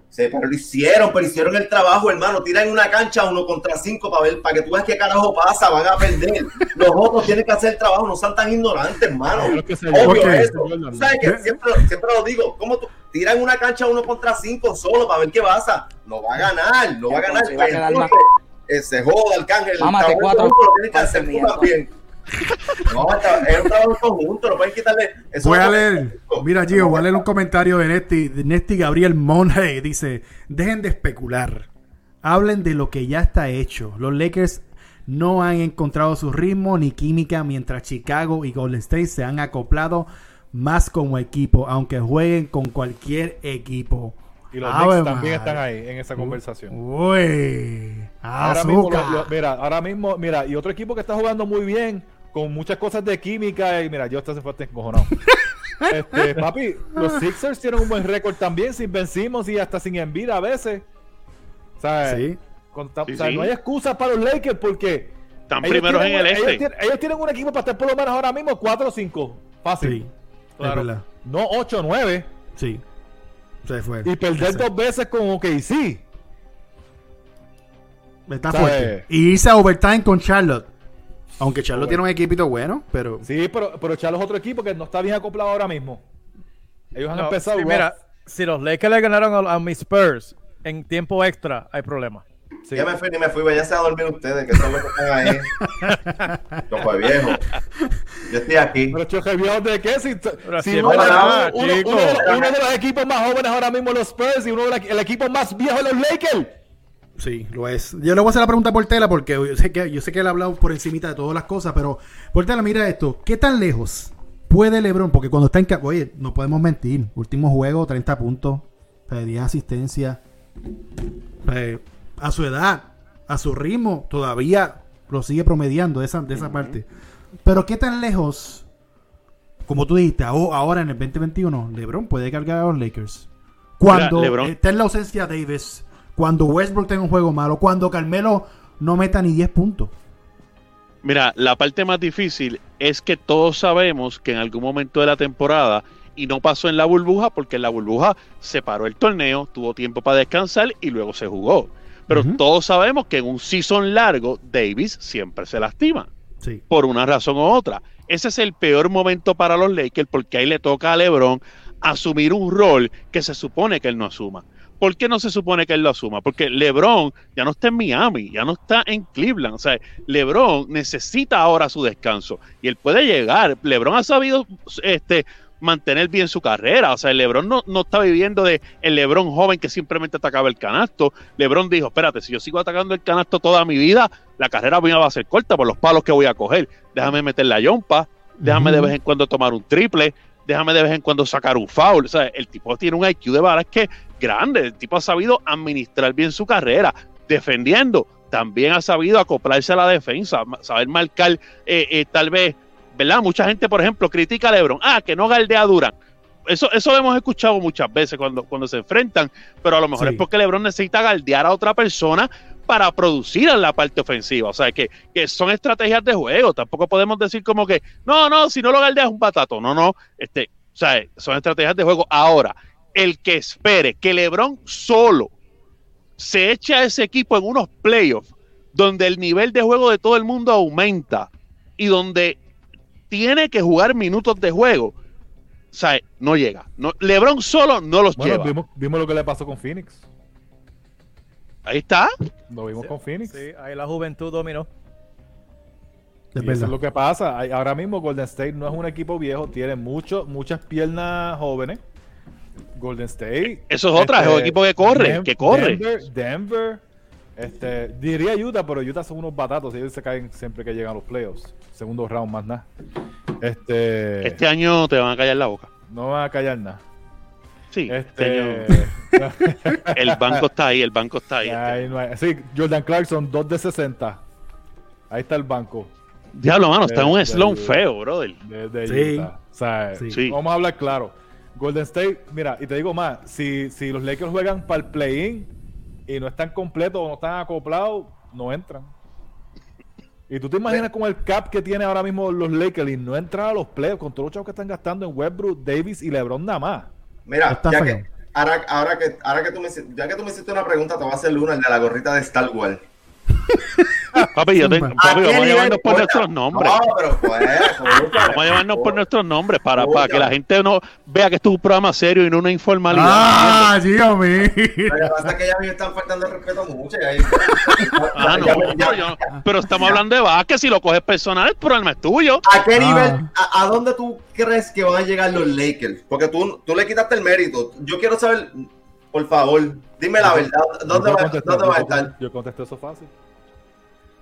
Speaker 2: Sí, pero lo hicieron, pero hicieron el trabajo, hermano. Tiran una cancha uno contra cinco para ver, para que tú veas qué carajo pasa, van a perder. Los otros tienen que hacer el trabajo, no sean tan ignorantes, hermano.
Speaker 5: Que se
Speaker 2: Obvio
Speaker 1: Ok.
Speaker 2: eso. ¿Sabes que siempre, siempre lo digo, ¿cómo tú tiran una cancha uno contra cinco solo para ver qué pasa? No va a ganar, no va a ganar.
Speaker 6: Va a
Speaker 2: eh, se joda Arcángel.
Speaker 6: Mámate cuatro
Speaker 2: en conjunto lo tienes que hacer tú
Speaker 6: mierda.
Speaker 2: también. No, es un trabajo conjunto, no pueden quitarle. eso
Speaker 1: Voy a leer, mira Gio, voy a leer un comentario de Nesti, de Nesti Gabriel Monge, dice, dejen de especular, hablen de lo que ya está hecho. Los Lakers no han encontrado su ritmo ni química mientras Chicago y Golden State se han acoplado más como equipo, aunque jueguen con cualquier equipo.
Speaker 5: Y los Knicks también
Speaker 1: madre.
Speaker 5: están ahí en esa conversación.
Speaker 1: Uy,
Speaker 5: Ahora mismo,
Speaker 1: azúcar.
Speaker 5: lo- lo- mira, ahora mismo, mira, y otro equipo que está jugando muy bien, con muchas cosas de química, y mira, yo hasta se fue encojonado. <laughs> este, papi, los Sixers tienen un buen récord también, sin vencimos y hasta sin envidia a veces. O sea,
Speaker 1: Sí.
Speaker 5: con ta-
Speaker 4: Sí,
Speaker 5: o sea,
Speaker 4: sí.
Speaker 5: no hay excusa para los Lakers porque
Speaker 4: Están primeros en
Speaker 5: tienen
Speaker 4: el
Speaker 5: ellos
Speaker 4: este.
Speaker 5: tienen, ellos tienen un equipo para estar por lo menos ahora mismo 4 o 5. Fácil.
Speaker 1: Sí,
Speaker 5: Claro. No 8 o 9.
Speaker 1: Sí. Se fue.
Speaker 5: Y perder dos veces con OKC.
Speaker 1: Está
Speaker 5: ¿Sabes?
Speaker 1: fuerte. Y irse a overtime con Charlotte. Aunque
Speaker 5: Overtime.
Speaker 1: tiene un equipito bueno, pero
Speaker 5: Sí, pero, pero Charlos es otro equipo que no está bien acoplado ahora mismo. Ellos han
Speaker 3: No,
Speaker 5: empezado.
Speaker 3: sí, mira, si los Lakers le ganaron a, a mis Spurs en tiempo extra, hay problema.
Speaker 5: Sí.
Speaker 2: Ya me fui ni me fui, váyanse a dormir ustedes, que son los que están ahí. <laughs> Yo fue viejo. Yo estoy aquí.
Speaker 5: Pero choque viejo de qué? Si, si uno,
Speaker 2: es verdad,
Speaker 5: uno- uno- de los, uno de los equipos más jóvenes ahora mismo los Spurs y uno de la- el equipo más viejo los Lakers.
Speaker 1: Sí, lo es. Yo le voy a hacer la pregunta a Portela porque yo sé que, yo sé que él ha hablado por encimita de todas las cosas, pero Portela, mira esto. ¿Qué tan lejos puede LeBron? Porque cuando está en... Oye, no podemos mentir. Último juego, 30 puntos, eh, 10 asistencias. Eh, a su edad, a su ritmo, todavía lo sigue promediando de esa, de esa parte. Pero ¿qué tan lejos, como tú dijiste, aho- ahora en el 2021, LeBron puede cargar a los Lakers? Cuando
Speaker 4: Mira, LeBron-
Speaker 1: está en la ausencia de Davis, cuando Westbrook tenga un juego malo, cuando Carmelo no meta ni 10 puntos.
Speaker 4: Mira, la parte más difícil es que todos sabemos que en algún momento de la temporada, y no pasó en la burbuja, porque en la burbuja se paró el torneo, tuvo tiempo para descansar y luego se jugó. Pero todos sabemos que en un season largo, Davis siempre se lastima,
Speaker 1: Sí.
Speaker 4: por una razón u otra. Ese es el peor momento para los Lakers, porque ahí le toca a LeBron asumir un rol que se supone que él no asuma. ¿Por qué no se supone que él lo asuma? Porque LeBron ya no está en Miami, ya no está en Cleveland. O sea, LeBron necesita ahora su descanso y él puede llegar. LeBron ha sabido este, mantener bien su carrera. O sea, el LeBron no, no está viviendo de el LeBron joven que simplemente atacaba el canasto. LeBron dijo, espérate, si yo sigo atacando el canasto toda mi vida, la carrera mía va a ser corta por los palos que voy a coger. Déjame meter la yompa, déjame de vez en cuando tomar un triple, déjame de vez en cuando sacar un foul. O sea, el tipo tiene un IQ de balas que grande. El tipo ha sabido administrar bien su carrera, defendiendo. También ha sabido acoplarse a la defensa, saber marcar, eh, eh, tal vez, ¿verdad? Mucha gente, por ejemplo, critica a LeBron. Ah, que no galdea a Durant. Eso, eso lo hemos escuchado muchas veces cuando, cuando se enfrentan, pero a lo mejor
Speaker 1: Sí.
Speaker 4: es porque LeBron necesita galdear a otra persona para producir en la parte ofensiva. O sea, que, que son estrategias de juego. Tampoco podemos decir como que, no, no, si no lo galdeas un patato. No, no. Este, o sea, son estrategias de juego. Ahora, el que espere que LeBron solo se eche a ese equipo en unos playoffs donde el nivel de juego de todo el mundo aumenta y donde tiene que jugar minutos de juego, o sea, no llega. No, LeBron solo no los
Speaker 5: Bueno,
Speaker 4: lleva.
Speaker 5: vimos, vimos lo que le pasó con Phoenix.
Speaker 4: Ahí está.
Speaker 5: Lo vimos con Phoenix.
Speaker 3: Sí, ahí la juventud dominó.
Speaker 5: Y eso es lo que pasa. Hay- Ahora mismo Golden State no es un equipo viejo, tiene mucho, muchas piernas jóvenes. Golden State.
Speaker 4: Eso es otra, es un equipo que corre,
Speaker 5: Dem-
Speaker 4: que corre.
Speaker 5: Denver, Denver, este, diría Utah, pero Utah son unos batatos. Ellos se caen siempre que llegan a los playoffs. Segundo round más nada. Este,
Speaker 4: Este año te van a callar la boca.
Speaker 5: no van a callar nada.
Speaker 4: Sí, este
Speaker 5: Este,
Speaker 4: año <laughs> el banco está ahí, el banco está ahí. este
Speaker 5: ahí no hay- sí, Jordan Clarkson, 2 de 60. Ahí está el banco
Speaker 4: Diablo, mano, está en un
Speaker 5: de-
Speaker 4: slump
Speaker 5: de-
Speaker 4: feo, brother.
Speaker 5: de, de
Speaker 1: Sí.
Speaker 5: Utah. O sea,
Speaker 1: Sí.
Speaker 4: Sí.
Speaker 5: vamos a hablar claro. Golden State, mira, y te digo más, si, si los Lakers juegan para el play-in y no están completos o no están acoplados, no entran. Y tú te imaginas con el cap que tiene ahora mismo los Lakers y no entran a los playoffs con todos los chavos que están gastando en Westbrook, Davis y LeBron nada más.
Speaker 2: Mira, ya que, ahora, ahora, que, ahora que, tú me, ya que tú me hiciste una pregunta, te voy a hacer una, el de la gorrita de Star Wars. <laughs>
Speaker 4: Papi, yo te-
Speaker 1: Zumba.
Speaker 4: papi,
Speaker 2: ¿A qué
Speaker 4: vamos a
Speaker 2: nivel
Speaker 4: llevarnos por nuestros nombres.
Speaker 2: No, pero pues, <laughs> escúchame.
Speaker 4: Vamos a llevarnos por nuestros nombres para, para que la gente no vea que esto es un programa serio y no una informalidad.
Speaker 1: Ah, dígame.
Speaker 2: Lo que pasa es que ya me están faltando el respeto mucho. ahí-
Speaker 4: Ah, no,
Speaker 2: Ya-
Speaker 4: pero,
Speaker 2: ya-
Speaker 4: yo- pero estamos hablando de básquet. Si lo coges personal, el problema es tuyo.
Speaker 2: ¿A qué
Speaker 1: Ah.
Speaker 2: nivel, a, a dónde tú crees que van a llegar los Lakers? Porque tú, tú le quitaste el mérito. Yo quiero saber, por favor, dime la verdad. ¿Dónde va, dónde va a estar?
Speaker 5: Yo contesté eso fácil.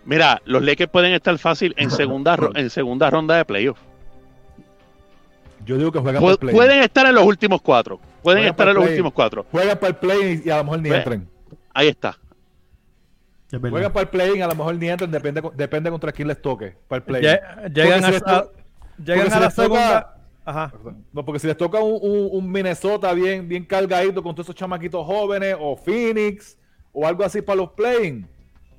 Speaker 4: Mira, los Lakers pueden estar fácil en <laughs> segunda, en segunda ronda de playoff.
Speaker 5: Yo digo que juegan
Speaker 4: Pu-
Speaker 5: para el play.
Speaker 4: pueden estar en los últimos cuatro. Pueden
Speaker 5: Juegan
Speaker 4: estar en los
Speaker 5: play.
Speaker 4: últimos cuatro.
Speaker 5: Juegan para el play y a lo mejor ni
Speaker 4: Ve.
Speaker 5: entren.
Speaker 4: Ahí está.
Speaker 1: Es.
Speaker 5: Juegan para el play y a lo mejor ni entren, depende, depende contra quién les toque. Para el play.
Speaker 3: Llegan
Speaker 5: Porque si les
Speaker 3: a,
Speaker 5: to-
Speaker 3: llegan a la segunda. Ajá.
Speaker 5: No, porque si les toca un, un- un Minnesota bien, bien cargadito con todos esos chamaquitos jóvenes, o Phoenix, o algo así para los playing.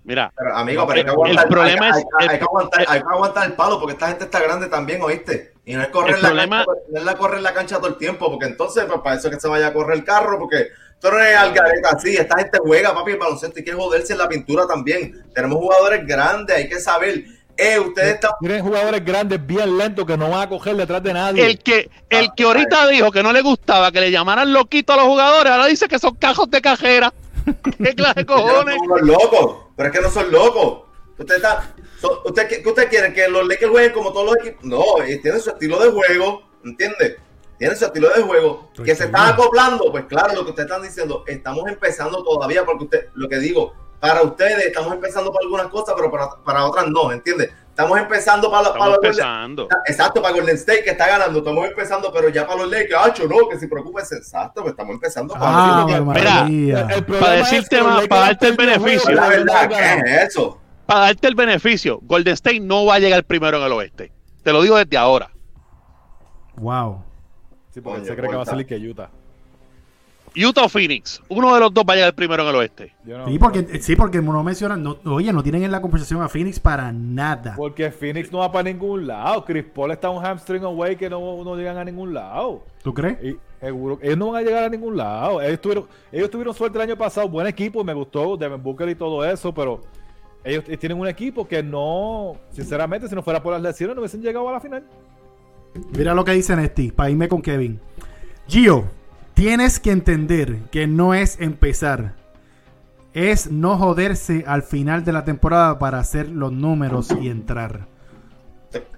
Speaker 4: Mira,
Speaker 2: Pero, amigo, pero hay que
Speaker 4: El
Speaker 2: aguantar,
Speaker 4: problema
Speaker 2: hay,
Speaker 4: es-
Speaker 2: hay- hay
Speaker 4: el-
Speaker 2: que aguantar, hay que aguantar el palo porque esta gente está grande también, ¿oíste? Y no es correr,
Speaker 4: El
Speaker 2: la,
Speaker 4: problema-
Speaker 2: cancha, no es la correr la cancha todo el tiempo, porque entonces pues, para eso es que se vaya a correr el carro, porque tú no eres algareta así, esta gente juega, papi, el baloncesto, hay que joderse en la pintura también. Tenemos jugadores grandes, hay que saber, eh, ustedes están...
Speaker 5: Tienen jugadores grandes, bien lentos, que no van a coger detrás de nadie.
Speaker 4: el que, el que ahorita dijo que no le gustaba que le llamaran loquito a los jugadores, ahora dice que son cajos de cajera. <laughs> ¿Qué clase de cojones?
Speaker 2: Son locos, pero es que no son locos. Ustedes están, son- usted, ¿Qué usted quieren? ¿Que los Lakers jueguen como todos los equipos? No, eh, tienen su estilo de juego, ¿entiendes? Tienen su estilo de juego.
Speaker 1: Estoy
Speaker 2: que se están acoplando, pues claro, lo que ustedes están diciendo, estamos empezando todavía, porque usted, lo que digo, para ustedes estamos empezando para algunas cosas, pero para, para otras no, ¿entiendes? Estamos empezando para, para
Speaker 4: Estamos
Speaker 2: los
Speaker 4: empezando.
Speaker 2: Exacto, para Golden State que está ganando, estamos empezando, pero ya para los Lakers, hacho, no, que si preocúpense, exacto, pues estamos empezando para
Speaker 1: Ah,
Speaker 2: los
Speaker 4: Mira.
Speaker 5: El
Speaker 4: Para decirte
Speaker 5: los
Speaker 4: más, para darte el beneficio.
Speaker 2: La verdad. ¿qué es eso?
Speaker 4: Para darte el beneficio, Golden State no va a llegar primero en el oeste. Te lo digo desde ahora.
Speaker 1: Wow.
Speaker 5: Sí, porque se cree que va a salir que Utah.
Speaker 4: Utah o Phoenix, uno de los dos va a llegar primero en el oeste.
Speaker 5: No-
Speaker 1: Sí, porque, sí, porque no mencionan, no, oye, no tienen en la conversación a Phoenix para nada.
Speaker 5: Porque Phoenix no va para ningún lado. Chris Paul está un hamstring away que no, no llegan a ningún lado.
Speaker 1: ¿Tú crees?
Speaker 5: Y seguro, ellos no van a llegar a ningún lado. Ellos tuvieron, ellos tuvieron suerte el año pasado, buen equipo, me gustó Devin Booker y todo eso, pero ellos tienen un equipo que no, sinceramente, si no fuera por las lesiones, no hubiesen llegado a la final.
Speaker 1: Mira lo que dice Nesty, para irme con Kevin. Gio, tienes que entender que no es empezar. Es no joderse al final de la temporada para hacer los números y entrar.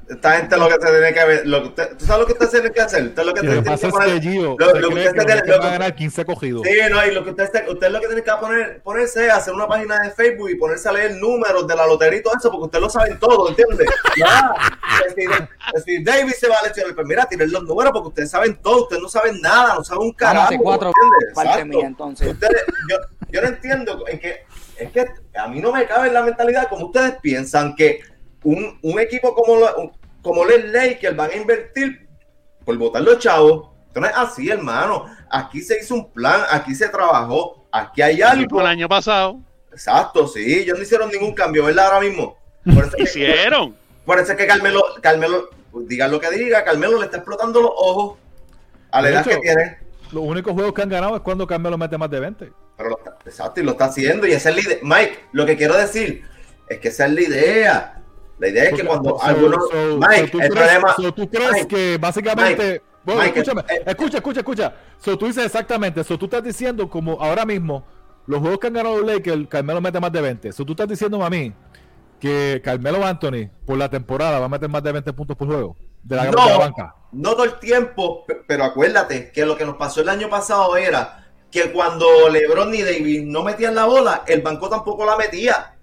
Speaker 2: Esta gente lo que se tiene que ver, lo que usted, ¿tú sabes lo que usted tiene que hacer? Usted lo que tiene
Speaker 5: pasa
Speaker 2: que
Speaker 5: es
Speaker 2: poner-
Speaker 5: que Gio
Speaker 2: lo- que usted
Speaker 5: que
Speaker 2: tiene-
Speaker 5: a
Speaker 2: que-
Speaker 5: ganar 15 cogidos.
Speaker 2: Sí, no, y lo que usted, usted lo que tiene que poner, ponerse es hacer una página de Facebook y ponerse a leer números de la lotería y todo eso, porque usted lo saben todo, ¿entiende? <laughs> Ya. Si, si David se va a lesionar, pues mira, tiren los números porque ustedes saben todo, ustedes no saben nada, no saben un carajo.
Speaker 6: Cuatro entonces.
Speaker 2: Ustedes, yo, yo no entiendo en que es que a mí no me cabe en la mentalidad como ustedes piensan que un, un equipo como, lo- un- como los Lakers van a invertir por votar los chavos. Esto no es así, hermano. Aquí se hizo un plan, aquí se trabajó, aquí hay algo.
Speaker 4: el año pasado.
Speaker 2: Exacto, sí, ellos no hicieron ningún cambio, ¿verdad? Ahora mismo. Por eso <laughs> es que,
Speaker 4: Hicieron.
Speaker 2: por eso es que Carmelo, Carmelo, diga lo que diga, Carmelo le está explotando los ojos a la
Speaker 5: De
Speaker 2: edad
Speaker 5: hecho-
Speaker 2: que tiene.
Speaker 5: Los únicos juegos que han ganado es cuando Carmelo mete más de 20.
Speaker 2: Pero lo está, exacto, y lo está haciendo, y esa es la idea. Mike, lo que quiero decir es que esa es la idea. La idea es que cuando
Speaker 5: so-
Speaker 2: algunos.
Speaker 5: so-
Speaker 2: Mike,
Speaker 5: so tú
Speaker 2: el
Speaker 5: crees,
Speaker 2: problema.
Speaker 5: tú crees
Speaker 2: Mike,
Speaker 5: que básicamente. bueno,
Speaker 2: Mike,
Speaker 5: escúchame,
Speaker 2: eh,
Speaker 5: escucha, escucha, escucha. Tú dices exactamente. Tú estás diciendo como ahora mismo, los juegos que han ganado los Lakers, Carmelo mete más de 20. So tú estás diciendo a mí que Carmelo Anthony por la temporada va a meter más de 20 puntos por juego de la, de la
Speaker 2: No,
Speaker 5: banca.
Speaker 2: no todo el tiempo, pe- pero acuérdate que lo que nos pasó el año pasado era que cuando LeBron y Davis no metían la bola, el banco tampoco la metía.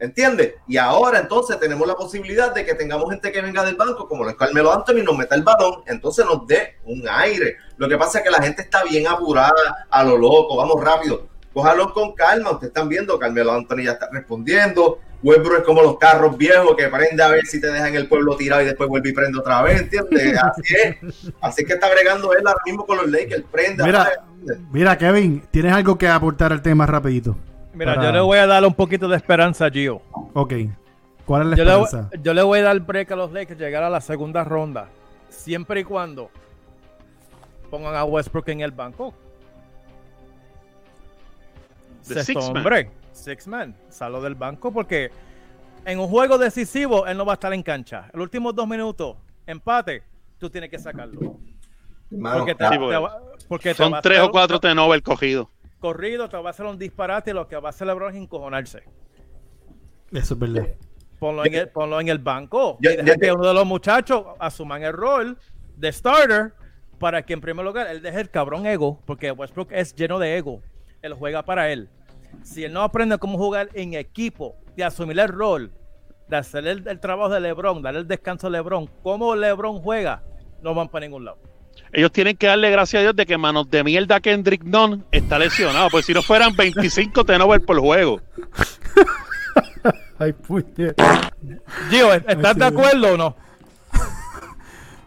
Speaker 2: ¿Entiendes? Y ahora entonces tenemos la posibilidad de que tengamos gente que venga del banco, como lo es Carmelo Anthony, y nos meta el balón, entonces nos dé un aire. Lo que pasa es que la gente está bien apurada, a lo loco, vamos rápido. Cójalo con calma, ustedes están viendo, Carmelo Anthony ya está respondiendo. Westbrook es como los carros viejos que prende a ver si te dejan el pueblo tirado y después vuelve y prende otra vez, ¿entiendes? <laughs> Así es. Así que está bregando él ahora mismo con los Lakers, prende.
Speaker 1: Mira, mira, Kevin, ¿tienes algo que aportar al tema rapidito?
Speaker 3: Mira,
Speaker 1: Para-
Speaker 3: yo le voy a dar un poquito de esperanza a Gio.
Speaker 1: Ok. ¿Cuál es la
Speaker 3: Yo le,
Speaker 1: esperanza?
Speaker 3: yo le voy a dar break a los Lakers llegar a la segunda ronda. Siempre y cuando pongan a Westbrook en el banco.
Speaker 4: The
Speaker 3: Sexto
Speaker 4: six man.
Speaker 3: hombre, six man, salgo del banco porque en un juego decisivo él no va a estar en cancha. Los últimos dos minutos, empate, tú tienes que sacarlo.
Speaker 2: Hermano,
Speaker 3: Porque te.
Speaker 4: Sí, porque
Speaker 3: porque
Speaker 4: Son tres o cuatro Tenover cogidos.
Speaker 3: Corrido, te va a hacer un disparate y lo que va a hacer LeBron es encojonarse.
Speaker 1: Eso es verdad.
Speaker 3: Ponlo en el, ponlo en el banco.
Speaker 2: Yo-
Speaker 3: y deja
Speaker 2: yo
Speaker 3: que uno de los muchachos asuman el rol de starter para que en primer lugar él deje el cabrón ego, porque Westbrook es lleno de ego. Él juega para él. Si él no aprende cómo jugar en equipo y asumir el rol de hacer el, el trabajo de LeBron, darle el descanso a LeBron, cómo LeBron juega, no van para ningún lado.
Speaker 4: Ellos tienen que darle gracias a Dios de que manos de mierda Kendrick Nunn está lesionado. Pues si no fueran 25 Tenover por juego.
Speaker 1: Ay.
Speaker 3: Gio, ¿estás de acuerdo o no?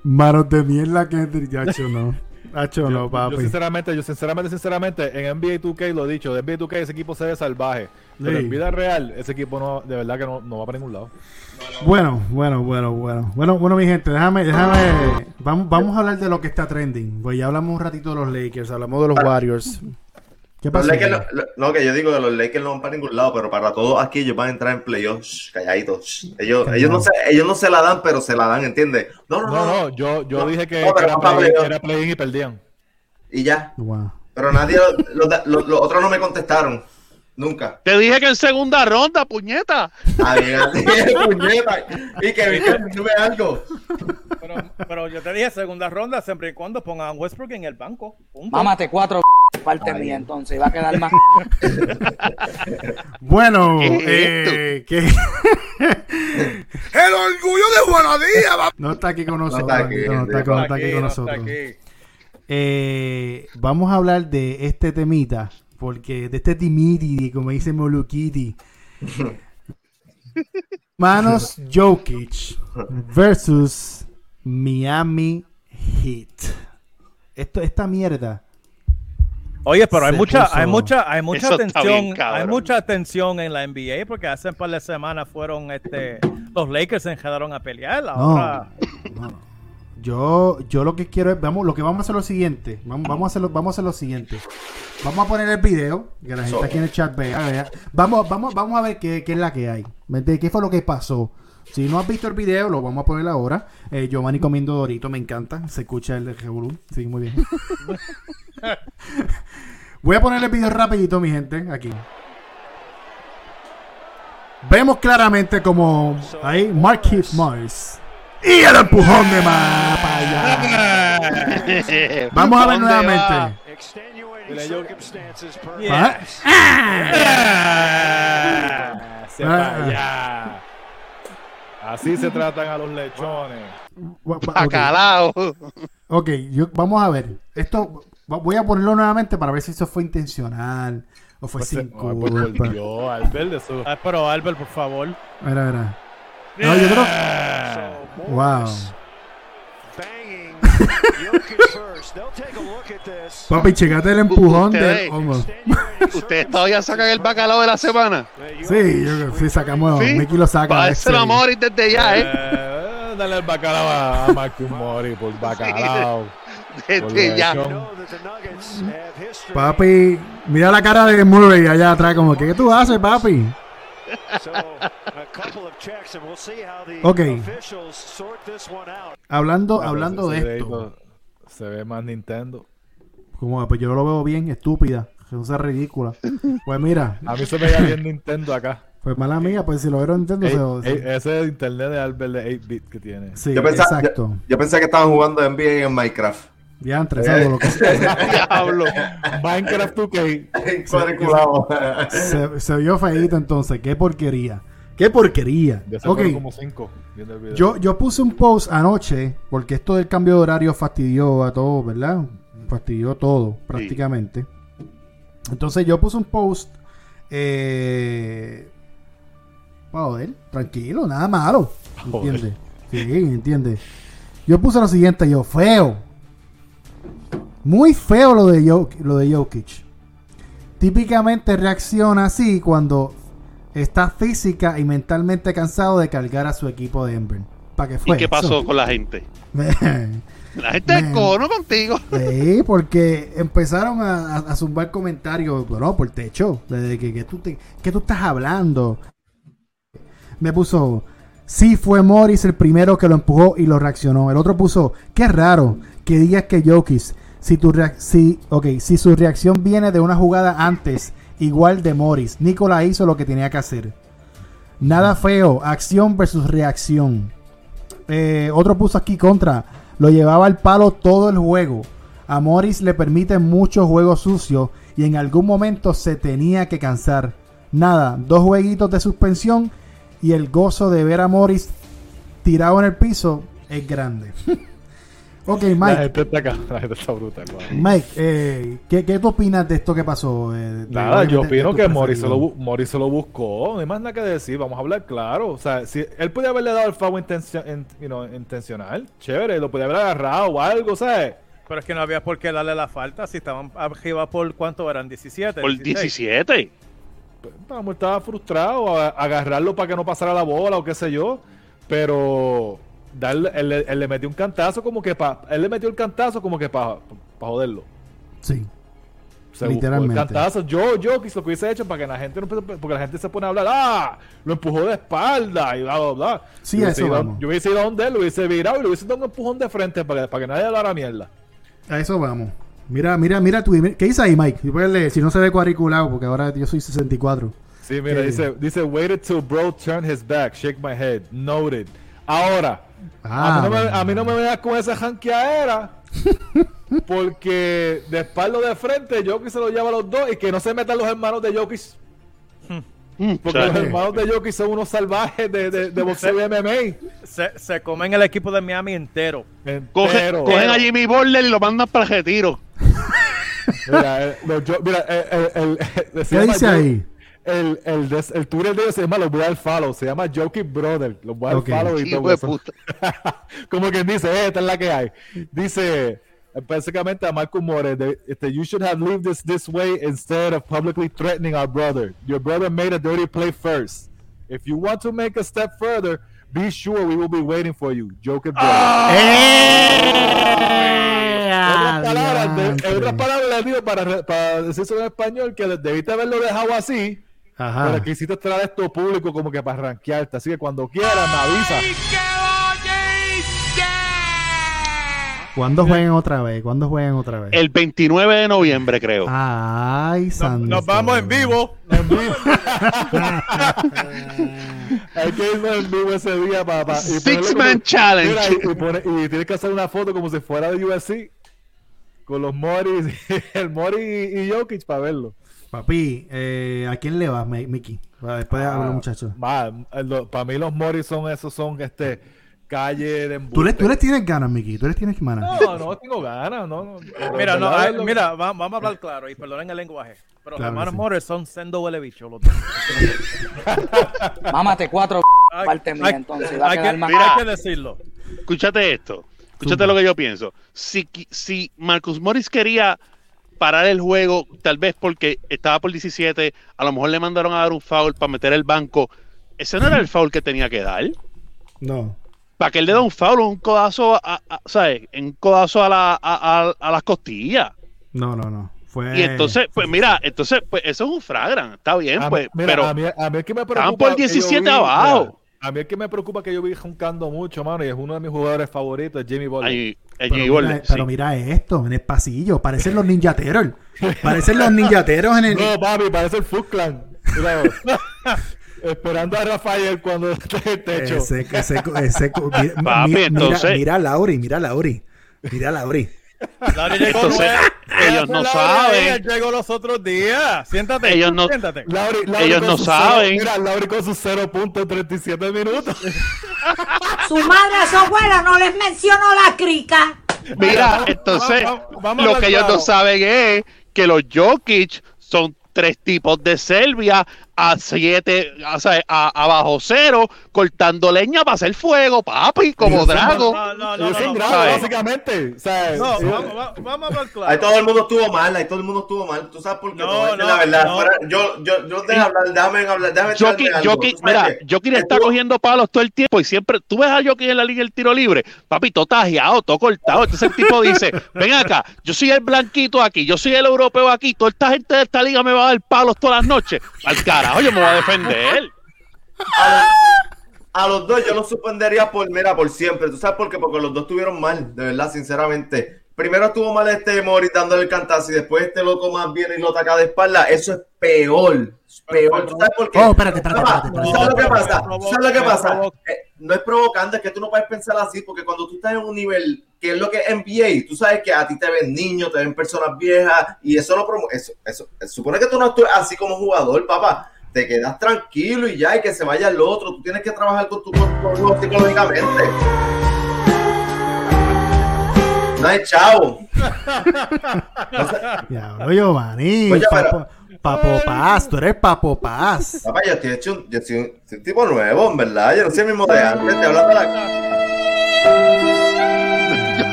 Speaker 1: Manos de mierda que Yacho no. Hacho no,
Speaker 5: Yo
Speaker 1: papi.
Speaker 5: sinceramente, yo sinceramente, sinceramente, en NBA 2K lo he dicho, de NBA 2K ese equipo se ve salvaje. Pero
Speaker 1: Sí.
Speaker 5: en vida real, ese equipo no, de verdad que no, no va para ningún lado.
Speaker 1: Bueno, bueno, bueno, bueno. Bueno, bueno, mi gente, déjame, déjame. Vamos, vamos a hablar de lo que está trending. Pues ya hablamos un ratito de los Lakers, hablamos de los Warriors. ¿Qué pasa?
Speaker 2: Lakers, no, que yo digo que los Lakers no van para ningún lado, pero para todos aquí ellos van a entrar en playoffs, calladitos. Ellos,
Speaker 1: Callado.
Speaker 2: ellos, no se, ellos no se la dan, pero se la dan, ¿entiendes? No, no,
Speaker 5: No,
Speaker 2: no,
Speaker 5: no, yo, yo
Speaker 2: No,
Speaker 5: dije que, era play-in y perdían.
Speaker 2: Y ya.
Speaker 1: Wow.
Speaker 2: Pero nadie, los, los- los otros no me contestaron. Nunca.
Speaker 4: Te dije que en segunda ronda, puñeta.
Speaker 2: Ah, bien, así, <laughs> puñeta. Y que Víctor, dime algo.
Speaker 3: Pero, pero yo te dije segunda ronda, siempre y cuando pongan a Westbrook en el banco. Punto.
Speaker 6: Mámate cuatro <laughs> parte mía, entonces va a quedar más. <laughs>
Speaker 1: Bueno,
Speaker 4: ¿Qué
Speaker 1: eh, que
Speaker 7: El orgullo de Juanadía, va.
Speaker 1: no está aquí con nosotros.
Speaker 2: está aquí,
Speaker 1: no está, con- no está aquí con
Speaker 3: no está
Speaker 1: nosotros.
Speaker 3: aquí.
Speaker 1: Eh, vamos a hablar de este temita, porque de este timidity, como dice Molukiti. <laughs> Manos Jokic versus Miami Heat. Esto, esta mierda.
Speaker 3: Oye, pero hay mucha,
Speaker 1: puso-
Speaker 3: hay mucha, hay mucha tensión,
Speaker 4: bien,
Speaker 3: hay mucha tensión en la NBA porque hace un par de semanas fueron este los Lakers se enredaron a pelear, ahora
Speaker 1: No, no. Yo, yo lo que quiero es, vamos, lo que vamos a hacer es lo siguiente. Vamos, vamos a hacer lo, vamos a hacer lo siguiente. Vamos a poner el video, que la gente
Speaker 2: So-
Speaker 1: aquí en el chat vea. vea. Vamos, vamos, vamos a ver qué, qué es la que hay. ¿Mente? ¿Qué fue lo que pasó? Si no has visto el video, lo vamos a poner ahora. Eh, Giovanni comiendo Dorito, me encanta. Se escucha el revolú. Sí, muy bien. <laughs> Voy a poner el video rapidito, mi gente, aquí. Vemos claramente como ahí Marquis Morris. Y el empujón de más para allá. <laughs> Vamos a ver nuevamente.
Speaker 5: Ah, se
Speaker 1: Ah.
Speaker 5: Así se tratan a los lechones.
Speaker 4: Bacalao.
Speaker 1: Ok, yo, vamos a ver. Esto voy a ponerlo nuevamente para ver si eso fue intencional o fue
Speaker 5: Pues,
Speaker 1: sin
Speaker 5: pues, por. Dios, Albert, eso.
Speaker 3: Ah, pero Albert, por favor.
Speaker 1: Mira, mira. No, yo creo. Wow.
Speaker 7: Morris Banging Jokic first. They'll take a look at this.
Speaker 1: Papi, checate el empujón
Speaker 7: your hand <laughs>
Speaker 4: ¿Ustedes todavía sacan el bacalao de la semana?
Speaker 1: Sí, yo, sí, sacamos.
Speaker 4: ¿Sí?
Speaker 1: Mickey lo saca. Excel.
Speaker 4: el amor desde ya, ¿eh?
Speaker 5: Eh, dale el bacalao a, a Marcus Mori por bacalao. <laughs>
Speaker 4: Desde ya.
Speaker 1: Papi, mira la cara de Murray allá atrás, como que, ¿qué tú haces, papi?
Speaker 7: Out.
Speaker 1: Hablando,
Speaker 5: Ah,
Speaker 1: hablando
Speaker 5: pues,
Speaker 1: de esto,
Speaker 5: Se ve más Nintendo.
Speaker 1: como pues yo lo veo bien estúpida, que sea ridícula. <laughs> Pues mira,
Speaker 5: A mí se me veía bien Nintendo acá.
Speaker 1: pues mala mía, pues si lo vieron Nintendo,
Speaker 5: Ey,
Speaker 1: se-
Speaker 5: ey, ese internet de Albert de 8-bit que tiene.
Speaker 1: sí,
Speaker 2: Yo pensaba,
Speaker 1: exacto.
Speaker 2: yo, yo pensé que estaban jugando NBA en Minecraft.
Speaker 1: Ya entre lo que <laughs>
Speaker 4: Diablo.
Speaker 5: Minecraft 2K.
Speaker 2: Cuadriculado.
Speaker 1: se, se vio feíto entonces, qué porquería. Qué porquería.
Speaker 5: De ese
Speaker 1: Ok,
Speaker 5: fueron como 5 viendo el video.
Speaker 1: yo, yo puse un post anoche, porque esto del cambio de horario fastidió a todos, ¿verdad? Fastidió todo, prácticamente. Entonces yo puse un post, eh, joder, tranquilo, nada malo. ¿entiendes? Sí, ¿entiendes? Yo puse lo siguiente, yo, feo. Muy feo lo de, Jok- lo de Jokic. Típicamente reacciona así cuando está física y mentalmente cansado de cargar a su equipo de Denver. ¿Para qué
Speaker 4: ¿Y qué
Speaker 1: eso?
Speaker 4: pasó con la gente? <laughs> La gente es cono contigo. <laughs>
Speaker 1: Sí, porque empezaron a, a, a zumbar comentarios, bueno, por techo, de que, que tú te, que tú estás hablando. Me puso, sí fue Morris el primero que lo empujó y lo reaccionó. El otro puso, qué raro que digas que Jokic, si si, okay, si su reacción viene de una jugada antes, igual de Morris, Nicola hizo lo que tenía que hacer. Nada feo, acción versus reacción. Eh, otro puso aquí contra. Lo llevaba al palo todo el juego. A Morris le permite mucho juego sucio y en algún momento se tenía que cansar. Nada, dos jueguitos de suspensión y el gozo de ver a Morris tirado en el piso es grande. <laughs> ok,
Speaker 5: La
Speaker 1: Mike.
Speaker 5: gente está acá. <laughs> La gente está brutal. wow.
Speaker 1: Mike, eh, ¿qué, qué tú opinas de esto que pasó? eh, de-
Speaker 5: Nada, yo opino que Morris se, lo, Morris se lo buscó. No hay más nada que decir. Vamos a hablar claro. O sea, si él podía haberle dado el foul intencio- in- you know, intencional, chévere. Lo podía haber agarrado o algo, ¿sabes?
Speaker 3: Pero es que no había por qué darle la falta si estaban arriba por cuánto eran, 17.
Speaker 4: Por
Speaker 3: 16.
Speaker 4: 17.
Speaker 5: Vamos, estaba frustrado a, agarrarlo para que no pasara la bola o qué sé yo. Pero darle, él, le- él le metió un cantazo como que para. Él le metió el cantazo como que para joderlo.
Speaker 1: Sí.
Speaker 5: Se buscó
Speaker 1: Literalmente.
Speaker 5: el cantazo. Yo, yo quise lo que hubiese hecho para que la gente no porque la gente se pone a hablar, ah, lo empujó de espalda y bla bla bla.
Speaker 1: Sí,
Speaker 5: yo,
Speaker 1: eso
Speaker 5: ido,
Speaker 1: vamos.
Speaker 5: yo hubiese ido a donde él, lo hubiese virado y le hubiese dado un empujón de frente para que, para que nadie hablara mierda.
Speaker 1: A eso vamos. Mira, mira, mira tu ¿Qué dice ahí, Mike? Si puedes leer, si no se ve cuadriculado, porque ahora yo soy 64.
Speaker 5: Sí, mira,
Speaker 1: ¿Qué?
Speaker 5: dice, dice, waited till bro turned his back, shake my head, noted. Ahora,
Speaker 1: Ah,
Speaker 5: a, mí no me,
Speaker 1: bueno.
Speaker 5: a mí no me veas con esa janqueadera. <laughs> Porque de espalda o de frente, Jokic se lo lleva a los dos y que no se metan los hermanos de Jokic.
Speaker 4: Mm,
Speaker 5: Porque los hermanos de Jokic son unos salvajes de, de, de boxeo y MMA.
Speaker 3: Se, se comen el equipo de Miami entero.
Speaker 4: coge-
Speaker 5: Entero.
Speaker 4: cogen a Jimmy Butler y lo mandan para el retiro.
Speaker 5: Mira, eh, Jo- mira, el, el- el- se
Speaker 1: ¿Qué dice ahí?
Speaker 5: El, el, des- el Twitter de ellos se llama Los voy al follow. Se llama Jokic Brother. Los voy al
Speaker 1: Ok.
Speaker 5: follow y todo eso. <laughs> Como quien dice, eh, esta es la que hay. Dice eh, básicamente a Marco More, de- este, you should have lived this this way instead of publicly threatening our brother. Your brother made a dirty play first. If you want to make a step further, be sure we will be waiting for you. Jokic Brother. Palabras, de- en otras
Speaker 1: ¡Eh!
Speaker 5: Palabras, le digo para, para decirse en español que debiste haberlo dejado así,
Speaker 1: Ajá.
Speaker 5: pero quisiste traer esto público como que para rankearte. Así que cuando quieras, me avisa.
Speaker 1: ¿Cuándo juegan otra vez? ¿Cuándo juegan otra vez?
Speaker 4: El 29 de noviembre, creo.
Speaker 1: Ay,
Speaker 3: Nos,
Speaker 1: santo.
Speaker 3: nos vamos en vivo.
Speaker 5: En <laughs> vivo. Hay que irnos en vivo ese día para.
Speaker 4: Six Man Challenge.
Speaker 5: y, pone- y tienes que hacer una foto como si fuera de USC con los Morris, <laughs> el Mori y, y Jokic para verlo.
Speaker 1: Papi, eh, ¿a quién le vas, Mi- Mickey? Para después
Speaker 5: Ah,
Speaker 1: hablar, muchachos.
Speaker 5: para mí los Morris son esos son este calle de embuste.
Speaker 1: ¿Tú les, tú les tienes ganas, Mickey. Tú les tienes ganas.
Speaker 5: No, no tengo ganas, no, no.
Speaker 3: Mira, no, mira, va- vamos a hablar claro y perdonen el lenguaje. Pero
Speaker 1: Claro
Speaker 3: los hermanos
Speaker 1: sí.
Speaker 3: Morris son sendo huele bicho los dos. <laughs>
Speaker 6: Mámate cuatro
Speaker 3: Hay-
Speaker 6: parte mía,
Speaker 3: hay-
Speaker 6: entonces. Va a
Speaker 3: hay, que,
Speaker 6: más.
Speaker 3: hay que decirlo.
Speaker 4: Escúchate esto. escúchate lo que yo pienso. Si, si Marcus Morris quería parar el juego, tal vez porque estaba por 17, a lo mejor le mandaron a dar un foul para meter el banco. Ese no era el foul que tenía que dar.
Speaker 1: No.
Speaker 4: Para que él le dé un foul un codazo, a, a- ¿sabes? Un codazo a, la, a, a- a las costillas.
Speaker 1: No, no, no. Fue.
Speaker 4: Y entonces, pues mira, entonces, pues eso es un fragran, está bien,
Speaker 5: A mí-
Speaker 4: pues,
Speaker 5: mira,
Speaker 4: pero
Speaker 5: a mí, a mí el que me
Speaker 4: estaban
Speaker 5: preocupa
Speaker 4: por
Speaker 5: que yo
Speaker 4: 17
Speaker 5: vi-
Speaker 4: abajo.
Speaker 5: mira, a mí el que me preocupa que yo vi juncando mucho, mano, y es uno de mis jugadores favoritos, Jimmy Butler.
Speaker 4: Ahí,
Speaker 1: Pero, mira,
Speaker 4: Butler,
Speaker 1: pero
Speaker 4: sí.
Speaker 1: mira esto, en el pasillo. Parecen los ninjateros. <laughs> Parecen los ninjateros en el.
Speaker 5: No, papi, parece el Foot Clan. Mira, <laughs> Esperando a Rafael cuando <laughs> esté en el techo.
Speaker 1: Ese, ese, ese, mira,
Speaker 4: Papi,
Speaker 1: mira,
Speaker 4: entonces-
Speaker 1: mira a Lauri, mira a Lauri. Mira a Lauri.
Speaker 3: Lauri llegó
Speaker 4: Entonces, ellos no saben.
Speaker 3: Llegó los otros días. Siéntate.
Speaker 4: Ellos no-
Speaker 3: Siéntate.
Speaker 5: Lauri- Lauri
Speaker 4: Ellos no saben.
Speaker 5: cero- mira, Lauri con sus 0 puntos en 37 minutos. <laughs>
Speaker 8: Su madre a su abuela no les mencionó la crica.
Speaker 4: Mira, entonces,
Speaker 3: vamos- vamos
Speaker 4: lo que ellos no saben es que los Jokic son tres tipos de Serbia a siete, o sea, a, a bajo cero, cortando leña para hacer fuego, papi, como Drago.
Speaker 3: No, no, no, no, no,
Speaker 5: básicamente. O sea,
Speaker 3: No,
Speaker 5: sí.
Speaker 3: vamos, va- vamos a ver claro.
Speaker 2: Ahí todo el mundo estuvo mal, ahí todo el mundo estuvo mal. ¿Tú sabes por qué?
Speaker 3: No,
Speaker 2: Te
Speaker 3: no,
Speaker 2: la verdad.
Speaker 3: no.
Speaker 2: Fuera- yo, yo, yo, déjame hablar, déjame hablar, déjame ¿Tú sabes
Speaker 4: mira? Jokic está
Speaker 2: Estuvo-
Speaker 4: cogiendo palos todo el tiempo y siempre, tú ves a Jokic en la liga del tiro libre, papi, todo tajeado, todo cortado. Entonces el tipo dice, <laughs> ven acá, yo soy el blanquito aquí, yo soy el europeo aquí, toda esta gente de esta liga me va a dar palos todas las noches. Al carajo, yo me voy a defender.
Speaker 2: a los, a los dos yo los suspendería por, mira, por siempre. ¿Tú sabes por qué? Porque los dos estuvieron mal, de verdad, sinceramente. Primero estuvo mal este Mori dándole el cantazo y después este loco más viene y lo ataca de espalda. Eso es peor. Peor. ¿Tú sabes por qué?
Speaker 1: Oh, espérate, espérate,
Speaker 2: Papá,
Speaker 1: espérate,
Speaker 2: ¿tú
Speaker 1: espérate,
Speaker 2: ¿Sabes lo que pasa?
Speaker 3: espérate.
Speaker 2: ¿Tú ¿Sabes lo que pasa? Eh, no es provocando, es que tú no puedes pensar así, porque cuando tú estás en un nivel que es lo que es NBA, tú sabes que a ti te ven niños, te ven personas viejas, y eso no promo eso, eso, supone que tú no actúes así como jugador, papá. Te quedas tranquilo y ya, y que se vaya el otro. Tú tienes que trabajar con tu cuerpo psicológicamente. No hay chavo. <laughs>
Speaker 1: Diablo, Giovanni.
Speaker 2: Oye,
Speaker 1: Papo, papo Paz, tú eres Papo Paz.
Speaker 2: Papá, yo estoy hecho un, yo soy un, soy un tipo nuevo, en verdad. Yo no soy el mismo de antes. Te hablo de la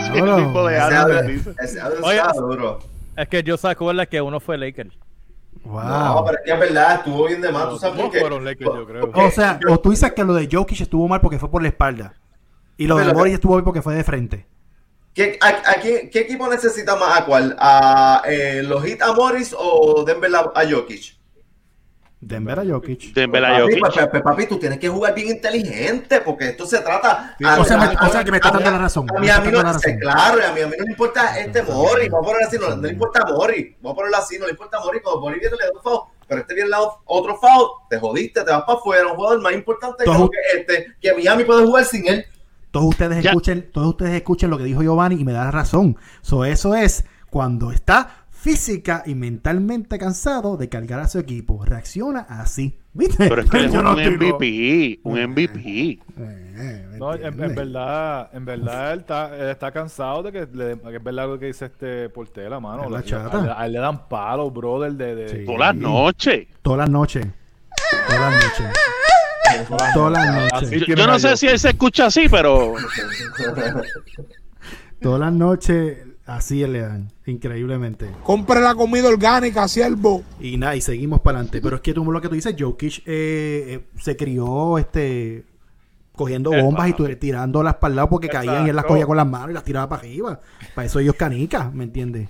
Speaker 2: <laughs>
Speaker 4: El
Speaker 1: Diablo.
Speaker 4: tipo de
Speaker 2: ese ese
Speaker 3: Oye,
Speaker 2: está duro.
Speaker 3: Es que yo se acuerda que uno fue Laker.
Speaker 1: Wow.
Speaker 2: No, pero es que es verdad, estuvo bien de más. ¿Tú sabes por qué?
Speaker 5: fueron Lakers, yo creo.
Speaker 2: Porque
Speaker 1: O sea, o tú dices que lo de Jokic estuvo mal porque fue por la espalda. Y lo de Morris estuvo bien porque fue de frente.
Speaker 2: ¿qué, a, a quién- qué equipo necesita más a cuál? ¿A eh, los Heat a Morris o Denver a, a Jokic?
Speaker 1: Denver a Jokic.
Speaker 4: Denver a
Speaker 2: Papi,
Speaker 4: Jokic.
Speaker 2: pues, pues, pues, papi, tú tienes que jugar bien inteligente porque esto se trata.
Speaker 1: o sea, me-
Speaker 2: a-
Speaker 1: o sea, que me está dando la razón,
Speaker 2: A
Speaker 1: me
Speaker 2: mí, a mí no,
Speaker 1: la razón.
Speaker 2: claro, y a mí, a mí no le importa este Mori. Vamos a ponerlo así, no, no le importa Mori. Vamos a ponerlo así, no le importa Mori. Cuando Mori viene, le da un foul. Pero este viene le da otro foul, te jodiste, te vas para afuera. Un jugador más importante que este, que Miami puede jugar sin él.
Speaker 1: Todos ustedes
Speaker 4: Ya.
Speaker 1: escuchen, todos ustedes escuchen lo que dijo Giovanni y me da razón. So, eso es cuando está física y mentalmente cansado de cargar a su equipo. Reacciona así. ¿Viste?
Speaker 4: Pero es que <laughs> él es un MVP, un MVP.
Speaker 1: Eh, eh, ¿me
Speaker 5: No, en, verdad, en verdad él está, él está cansado de que, le, que es verdad lo que dice este Portela, mano.
Speaker 1: La
Speaker 5: Le-
Speaker 1: chata.
Speaker 5: a, él- a él le dan palos, brother, de, de-
Speaker 1: Sí.
Speaker 4: Todas las noches.
Speaker 1: Todas las noches. Todas las noches. Todas las noches.
Speaker 4: Yo, yo no sé si él se escucha así, pero <laughs> <laughs>
Speaker 1: Todas las noches así le dan. Increíblemente.
Speaker 9: Compre la comida orgánica, siervo.
Speaker 1: Y nada, y seguimos para adelante. Pero es que tú lo que tú dices, Jokic eh, eh, se crió este cogiendo bombas y tirándolas para el lado porque caían y él las cogía con las manos y las tiraba para arriba. Para eso ellos canicas, ¿me entiendes?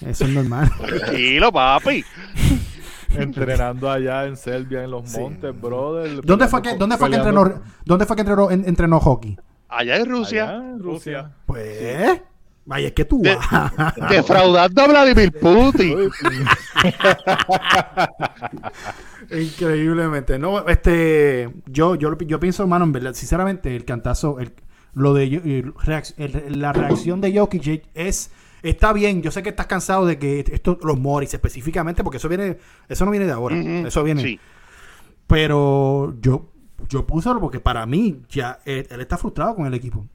Speaker 1: Eso es normal. <laughs>
Speaker 4: tranquilo, papi. <laughs>
Speaker 5: entrenando allá en Serbia, en los
Speaker 1: Sí.
Speaker 5: montes, brother.
Speaker 1: ¿Dónde fue que, dónde fue que entrenó, dónde fue que entrenó, en- entrenó hockey?
Speaker 4: Allá en Rusia,
Speaker 5: Allá en Rusia.
Speaker 1: Pues, vaya, es que tú
Speaker 4: De- <laughs> defraudando a Vladimir Putin. <laughs>
Speaker 1: Increíblemente. No, este, yo, yo, yo pienso, hermano, en verdad, sinceramente, el cantazo, el, lo de el reac- el- la reacción de Jokic es está bien. Yo sé que estás cansado de que esto, los Morris específicamente, porque eso viene, eso no viene de ahora, eso viene.
Speaker 4: Sí.
Speaker 1: Pero yo, yo puse porque para mí ya él, él está frustrado con el equipo.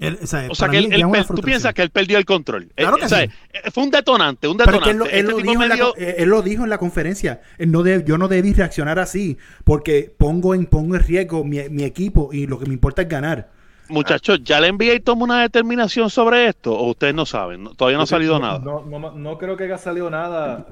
Speaker 1: Él, o sea,
Speaker 4: O sea
Speaker 1: para
Speaker 4: que él, él
Speaker 1: es
Speaker 4: tú piensas que él perdió el control.
Speaker 1: Claro
Speaker 4: Eh,
Speaker 1: que
Speaker 4: o sea,
Speaker 1: sí.
Speaker 4: eh, Fue un detonante, un
Speaker 1: es
Speaker 4: detonante.
Speaker 1: que él, lo- él
Speaker 4: Este
Speaker 1: lo
Speaker 4: tipo
Speaker 1: dijo en la,
Speaker 4: dio-
Speaker 1: co- él lo dijo en la conferencia. No de- yo no debí reaccionar así porque pongo en, pongo en riesgo mi, mi equipo y lo que me importa es ganar.
Speaker 4: Muchachos, ¿ya la NBA toma una determinación sobre esto? ¿O ustedes no saben? No- Todavía no ha salido nada.
Speaker 5: No, no, no creo que haya salido nada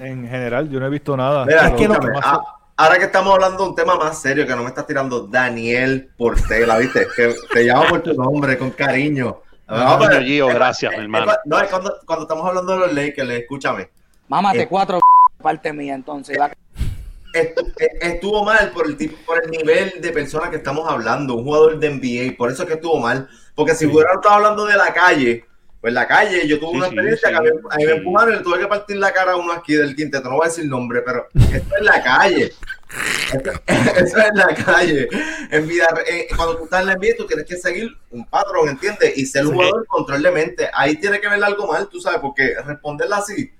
Speaker 5: en general. Yo no he visto nada.
Speaker 2: Mira,
Speaker 5: lo más-
Speaker 2: ah, ahora que estamos hablando de un tema más serio, que no me estás tirando Daniel Portela, ¿viste? Que te llamo por tu nombre, con cariño. Vamos a ver.
Speaker 4: coño, Gio,
Speaker 2: Es-
Speaker 4: gracias,
Speaker 2: es-
Speaker 4: mi
Speaker 2: es-
Speaker 4: hermano.
Speaker 2: No, es cuando, cuando estamos hablando de los Lakers, escúchame.
Speaker 6: Mámate
Speaker 2: Eh.
Speaker 6: cuatro parte mía, entonces.
Speaker 2: Estu- eh, Estuvo mal por el tipo, por el nivel de persona que estamos hablando, un jugador de NBA, por eso es que estuvo mal. Porque si hubieran estado hablando de la calle, pues la calle, yo tuve
Speaker 4: Sí,
Speaker 2: una experiencia
Speaker 4: sí,
Speaker 2: que a mí, me empujaron y le tuve que partir la cara a uno aquí del quinteto, no voy a decir nombre, pero esto es la calle. Esto- <laughs> Eso es la calle. En vida, eh, cuando tú estás en la NBA, tú tienes que seguir un patrón, ¿entiendes? Y ser un
Speaker 4: Sí.
Speaker 2: jugador control de mente. Ahí tiene que ver algo mal, tú sabes, porque responderla así,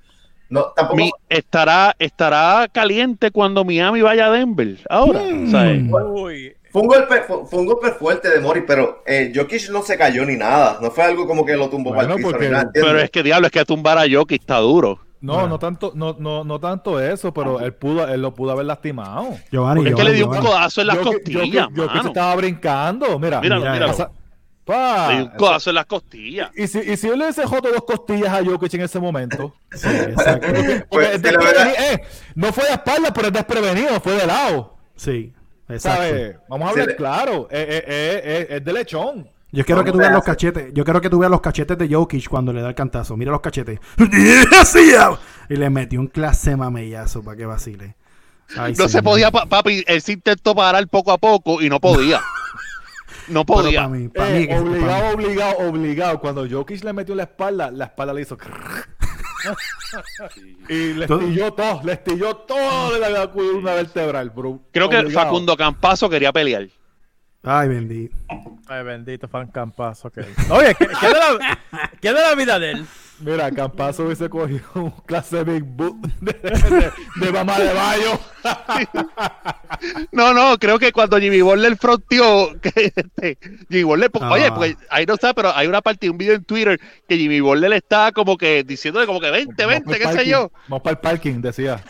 Speaker 2: no, tampoco.
Speaker 4: Mi- estará, estará caliente cuando Miami vaya a Denver. Ahora,
Speaker 1: Hmm.
Speaker 4: ¿sabes?
Speaker 3: Uy,
Speaker 2: Fue un golpe, fue, fue un golpe fuerte de Mori, pero eh, Jokic no se cayó ni nada. No fue algo como que lo tumbó
Speaker 5: Bueno,
Speaker 2: para el piso
Speaker 5: porque-.
Speaker 4: Pero es que diablo, es que tumbar a Jokic está duro.
Speaker 5: No,
Speaker 1: Bueno.
Speaker 5: no tanto, no, no, no tanto eso, pero él pudo, él lo pudo haber lastimado.
Speaker 1: Giovanni,
Speaker 4: Es que le dio un codazo en las
Speaker 5: Yo que- yo
Speaker 4: costillas,
Speaker 5: yo que se
Speaker 4: mano.
Speaker 5: estaba brincando, mira.
Speaker 4: Míralo,
Speaker 1: mira
Speaker 4: míralo.
Speaker 5: Pasa- pa,
Speaker 4: Le dio un codazo en las costillas.
Speaker 5: y si, y si yo le hubiese joto dos costillas a Jokic en ese momento,
Speaker 1: Sí, <laughs> exacto.
Speaker 5: porque
Speaker 2: Pues,
Speaker 5: es eh, no fue de espalda, pero es desprevenido, fue de lado.
Speaker 1: Sí.
Speaker 5: ¿Sabes? Vamos a hablar
Speaker 2: le-
Speaker 5: claro, eh, eh, eh, eh, es de lechón.
Speaker 1: Yo quiero
Speaker 2: No,
Speaker 1: que tú veas
Speaker 2: se
Speaker 1: los cachetes. Yo quiero que tú veas los cachetes de Jokic cuando le da el cantazo. Mira los cachetes. <laughs> Y le metió un clase mamellazo para que vacile. Ay,
Speaker 4: No se podía, pa- papi. Él se intentó parar poco a poco y no podía. No podía.
Speaker 1: para mí, para mí que-
Speaker 5: obligado,
Speaker 1: para mí-
Speaker 5: obligado, obligado. Cuando Jokic le metió la espalda, la espalda le hizo. Y le estilló todo, le estilló todo de la columna vertebral, bro.
Speaker 4: Creo que
Speaker 5: Obligado.
Speaker 4: Facundo Campazo quería pelear.
Speaker 1: Ay, bendito.
Speaker 3: ay, bendito fan campazo. que- Oye, ¿qué, qué de la, qué de la vida de él?
Speaker 5: Mira, Campazo hubiese cogido un clase Big Boot de, de, de mamá de bayo.
Speaker 4: No, no, creo que cuando Jimmy Butler fronteó, que este, Jimmy Butler, porque-
Speaker 1: Ah.
Speaker 4: oye, pues ahí no está, pero hay una parte, un video en Twitter que Jimmy Butler está como que diciéndole como que 20, 20, qué sé yo.
Speaker 5: Vamos para el parking, decía.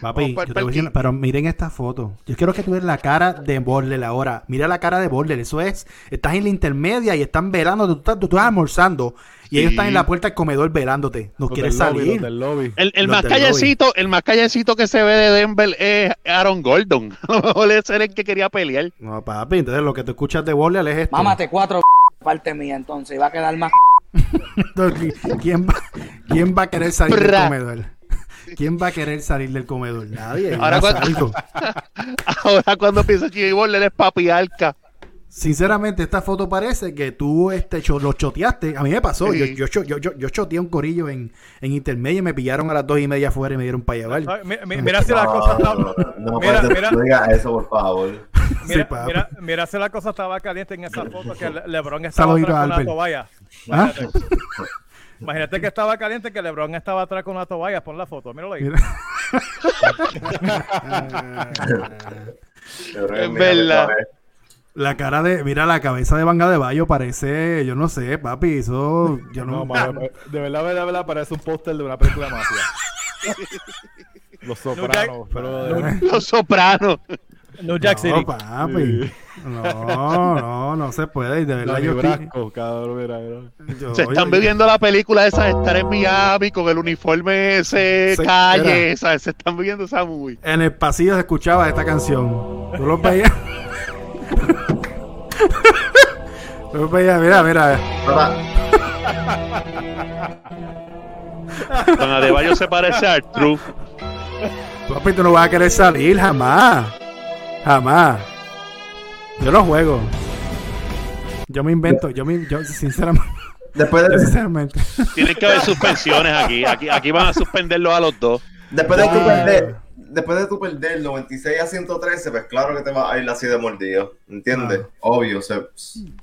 Speaker 1: Papi, yo te voy a decir-
Speaker 4: parking.
Speaker 1: pero miren esta foto. Yo quiero que tú veas la cara de Borler ahora. Mira la cara de Borler. Eso es. Estás en la intermedia y están velando. Tú estás, tú estás almorzando. Y ellos están en la puerta del comedor velándote. No
Speaker 5: Los
Speaker 1: quieres
Speaker 5: lobby,
Speaker 1: salir.
Speaker 5: los del lobby.
Speaker 4: El, más
Speaker 1: del
Speaker 4: callecito, el más callecito que se ve de Denver es Aaron Gordon. <laughs> A lo mejor ese era el que quería pelear.
Speaker 1: No, papi. Entonces lo que tú escuchas de Borler es esto.
Speaker 6: Mámate cuatro <laughs> parte mía, entonces. Va a quedar más. <laughs>
Speaker 1: Entonces, ¿Quién va, ¿Quién va a querer salir del comedor? ¿Quién va a querer salir del comedor? Nadie.
Speaker 4: Ahora cuando-
Speaker 1: salgo. <laughs>
Speaker 4: Ahora cuando piensa Jimmy Butler es papi Alca.
Speaker 1: Sinceramente, esta foto parece que tú este, cho- lo choteaste. A mí me pasó.
Speaker 4: Sí.
Speaker 1: Yo, yo, yo, yo, yo choteé un corillo en, en intermedio y me pillaron a las dos y media afuera y me dieron para llevar.
Speaker 3: Ay, mi- mi- Mira si la cosa
Speaker 2: No,
Speaker 3: estaba.
Speaker 2: no, no,
Speaker 3: Mira, mira.
Speaker 2: no digas eso, por favor. <laughs>
Speaker 3: Mira,
Speaker 1: Sí,
Speaker 3: mira, mira si la cosa estaba caliente en esa foto que Le- LeBron estaba con toalla.
Speaker 1: ¿Ah? <laughs>
Speaker 3: Imagínate. Que estaba caliente que LeBron estaba atrás con la toalla. Pon la foto, míralo ahí.
Speaker 1: Mira.
Speaker 4: Es <laughs> verdad.
Speaker 1: La cara de, mira, la cabeza de Vanga de Bayo parece, yo no sé, papi, eso, yo no,
Speaker 5: de verdad, de verdad, de verdad, parece un póster de una película de mafia. <laughs> Los sopranos, pero
Speaker 4: Los sopranos.
Speaker 3: New Jack
Speaker 1: no,
Speaker 3: City.
Speaker 1: papi, no, no, no se puede, y de verdad yo,
Speaker 5: Nebrasco, cabrón, mira, mira.
Speaker 1: yo-
Speaker 4: Se están viviendo la película esa de estar en Miami con el uniforme ese
Speaker 1: Se-
Speaker 4: calle. ¿sabes? Se están viviendo esa movie.
Speaker 1: En el pasillo se escuchaba esta canción. Tú lo veías. <laughs> Tú lo veías, mira, mira.
Speaker 4: Don Adebayo se parece a.
Speaker 1: Papi, tú no vas a querer salir jamás. Jamás. Yo no juego. Yo me invento, yo me, yo sinceramente,
Speaker 2: después, <laughs>
Speaker 1: yo
Speaker 2: de,
Speaker 1: sinceramente.
Speaker 4: Tienen que haber suspensiones aquí. Aquí, aquí van a suspenderlos a los dos.
Speaker 2: después de tu perder, después de tu perder 96 a 113, pues claro que te vas a ir así de mordido. ¿Entiendes?
Speaker 1: Ah.
Speaker 2: Obvio. se-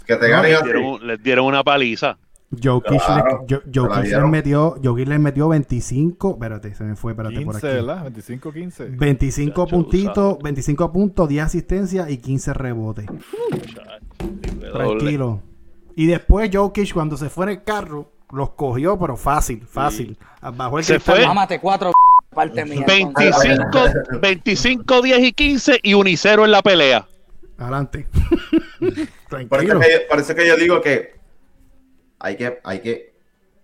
Speaker 2: que te
Speaker 1: No,
Speaker 2: ganen
Speaker 4: Les dieron, les dieron una paliza.
Speaker 1: Jokic,
Speaker 2: Claro,
Speaker 1: le, Jo- Jokic
Speaker 2: la
Speaker 1: les metió, Jokic les metió 25, espérate, se me fue, espérate por
Speaker 5: 15,
Speaker 1: aquí.
Speaker 5: ¿verdad? 25, 15.
Speaker 1: 25
Speaker 4: Chacho,
Speaker 1: puntitos,
Speaker 4: usado.
Speaker 1: 25 puntos, 10 asistencias y 15 rebotes. Tranquilo. Y después Jokic cuando se fue en el carro, los cogió, pero fácil, fácil. Bajó el
Speaker 4: Se
Speaker 1: cristal.
Speaker 4: fue.
Speaker 6: Mámate cuatro parte mía. entonces.
Speaker 4: 25, 25, 10 y 15 y unicero en la pelea.
Speaker 1: Adelante. <laughs>
Speaker 2: Por
Speaker 1: Tranquilo.
Speaker 2: que, por eso que yo digo que hay que, hay que,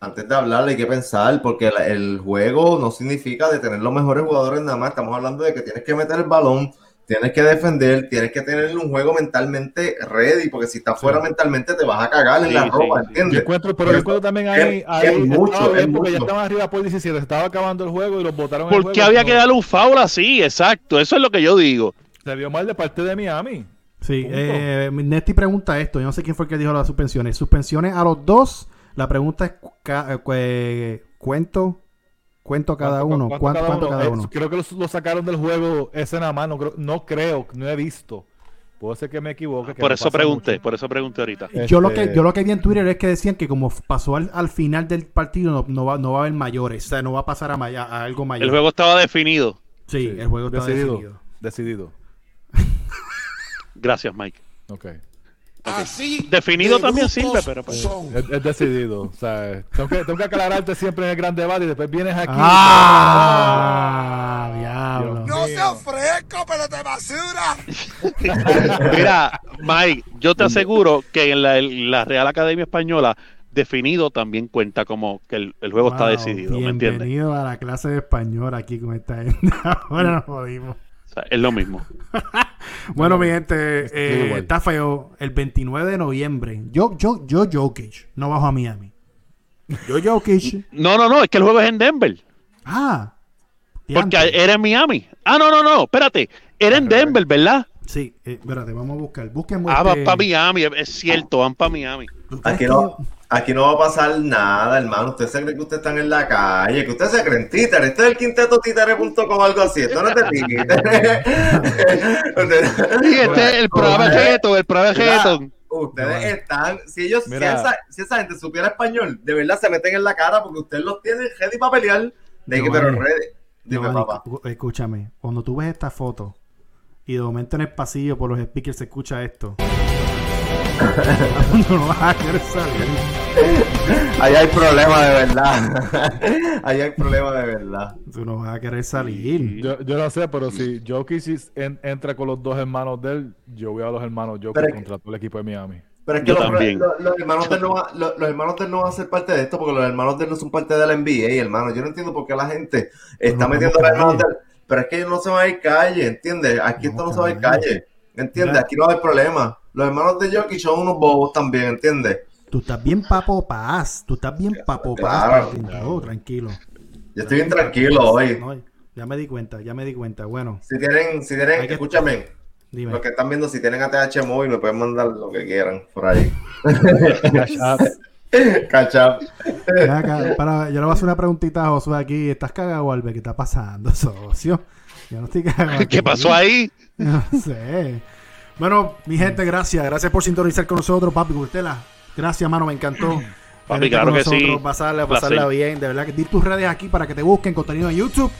Speaker 2: antes de hablar, hay que pensar, porque el juego no significa de tener los mejores jugadores nada más. Estamos hablando de que tienes que meter el balón, tienes que defender, tienes que tener un juego mentalmente ready, porque si estás fuera mentalmente te vas a cagar en
Speaker 4: Sí,
Speaker 2: la
Speaker 4: sí,
Speaker 2: ropa,
Speaker 4: sí.
Speaker 2: ¿entiendes?
Speaker 5: Yo encuentro, pero yo encuentro también ahí,
Speaker 2: Es-
Speaker 5: ahí
Speaker 2: es mucho,
Speaker 5: estaba bien
Speaker 2: es
Speaker 5: porque ya estaban arriba por 17, se estaba acabando el juego y los botaron el
Speaker 4: ¿Por
Speaker 5: juego,
Speaker 4: qué había
Speaker 5: no-
Speaker 4: que darle un foul así? Exacto, eso es lo que yo digo.
Speaker 5: Se vio mal de parte de Miami.
Speaker 1: Sí, eh, Nesti pregunta esto. Yo no sé quién fue el que dijo las suspensiones. Suspensiones a los dos. La pregunta es: eh, cu- ¿cuento? ¿Cuento cada
Speaker 5: ¿Cuánto-
Speaker 1: uno?
Speaker 5: cuánto
Speaker 1: ¿Cuánto, cuánto cada
Speaker 5: Eh,
Speaker 1: uno?
Speaker 5: creo que lo, lo sacaron del juego ese nada más, no creo, no creo, no he visto. Puede ser que me equivoque. que
Speaker 4: Por
Speaker 5: no
Speaker 4: eso pregunté,
Speaker 5: mucho.
Speaker 4: por eso pregunté ahorita.
Speaker 1: Yo lo
Speaker 5: Este-
Speaker 1: que yo lo que vi en Twitter es que decían que como pasó al, al final del partido no, no va, no va a haber mayores, o sea, no va a pasar a, maya- a algo mayor.
Speaker 4: El juego estaba definido.
Speaker 1: sí,
Speaker 5: Sí,
Speaker 1: el juego está
Speaker 5: decidido.
Speaker 1: decidido.
Speaker 5: Decidido. <laughs>
Speaker 4: Gracias, Mike.
Speaker 5: Ok.
Speaker 9: Así
Speaker 4: Definido
Speaker 9: de
Speaker 4: también sirve, pero pues-
Speaker 9: son.
Speaker 5: Es, es decidido. O sea, tengo que, tengo que aclararte siempre en el gran debate y después vienes aquí.
Speaker 1: Ah, diablo.
Speaker 9: No sea fresco, pero de basura. <laughs>
Speaker 4: Mira, Mike, yo te aseguro que en la, en la Real Academia Española, definido también cuenta como que el, el juego está
Speaker 1: Wow,
Speaker 4: decidido, ¿me entiendes?
Speaker 1: Bienvenido a la clase de español aquí con esta gente. <laughs> Ahora nos jodimos.
Speaker 4: O sea, es lo mismo. <laughs>
Speaker 1: Bueno, mi gente, eh, está feo. El 29 de noviembre, yo, yo, yo, Jokic, no bajo a Miami. Yo, Jokic. <laughs>
Speaker 4: No, no, no, es que el juego es en Denver.
Speaker 1: Ah.
Speaker 4: Porque era en Miami. Ah, no, no, no, espérate. Era en Denver, ¿verdad?
Speaker 1: Sí, eh, espérate, vamos a buscar. Busquen
Speaker 4: Ah,
Speaker 1: este-
Speaker 4: van para Miami, es cierto, van para Miami.
Speaker 1: ¿Tú crees
Speaker 2: Aquí no, aquí no va a pasar nada, hermano. Usted se cree que ustedes están en la calle, que ustedes se creen títere. Esto es el quinteto títere.com o algo así. Esto no es de <laughs> títere. <laughs>
Speaker 4: Sí, este es el programa de el programa de.
Speaker 2: Ustedes están, si ellos, si esa, si esa gente supiera español, de verdad se meten en la cara porque ustedes los tienen ready para pelear. De que, pero ready. Dime,
Speaker 1: Giovanni,
Speaker 2: papá.
Speaker 1: escúchame. Cuando tú ves esta foto y de momento en el pasillo por los speakers se escucha esto. <laughs> no lo vas a querer salir.
Speaker 2: Ahí hay problema de verdad. <laughs> Ahí hay problema de verdad.
Speaker 1: Tú no vas a querer salir.
Speaker 5: Yo, yo no sé, pero si Jokic en- entra con los dos hermanos de él, yo veo a los hermanos Jokic contra todo el equipo de Miami.
Speaker 2: Pero es que los,
Speaker 4: también.
Speaker 2: los- los hermanos de él no va- los, los hermanos de él no van a ser parte de esto porque los hermanos de él no son parte de la NBA, hermano. Yo no entiendo por qué la gente está metiendo a los hermanos de él. Pero es que ellos no se van a ir calle, ¿entiendes? Aquí
Speaker 1: Vamos
Speaker 2: esto no se va a ir
Speaker 1: calle.
Speaker 2: ¿Entiendes? Aquí no va a haber problema. Los hermanos de Jokic son unos bobos también, ¿entiendes?
Speaker 1: Tú estás bien papo paz. Tú estás bien papo paz.
Speaker 2: Claro.
Speaker 1: Martín. Oh, tranquilo.
Speaker 2: Yo estoy bien tranquilo hoy.
Speaker 1: No, ya me di cuenta, ya me di cuenta. Bueno,
Speaker 2: Si tienen, si tienen,
Speaker 1: que-
Speaker 2: escúchame,
Speaker 1: dime.
Speaker 2: los que están viendo, si tienen ATH móvil, me pueden mandar lo que quieran por ahí. Catch up. <laughs>
Speaker 1: Ven acá, para, yo le voy a hacer una preguntita a Josué aquí. ¿Estás cagado, Albert? ¿Qué está pasando, <laughs> socio? Yo no estoy cagado.
Speaker 4: ¿Qué pasó ahí? <laughs>
Speaker 1: No sé. Bueno, mi gente, gracias. Gracias por sintonizar con nosotros, papi Curtela. Gracias, mano, me encantó.
Speaker 4: Papi, claro que sí.
Speaker 1: Pasarla, pasarla
Speaker 4: Placer.
Speaker 1: bien. De verdad que di tus redes aquí para que te busquen contenido en YouTube.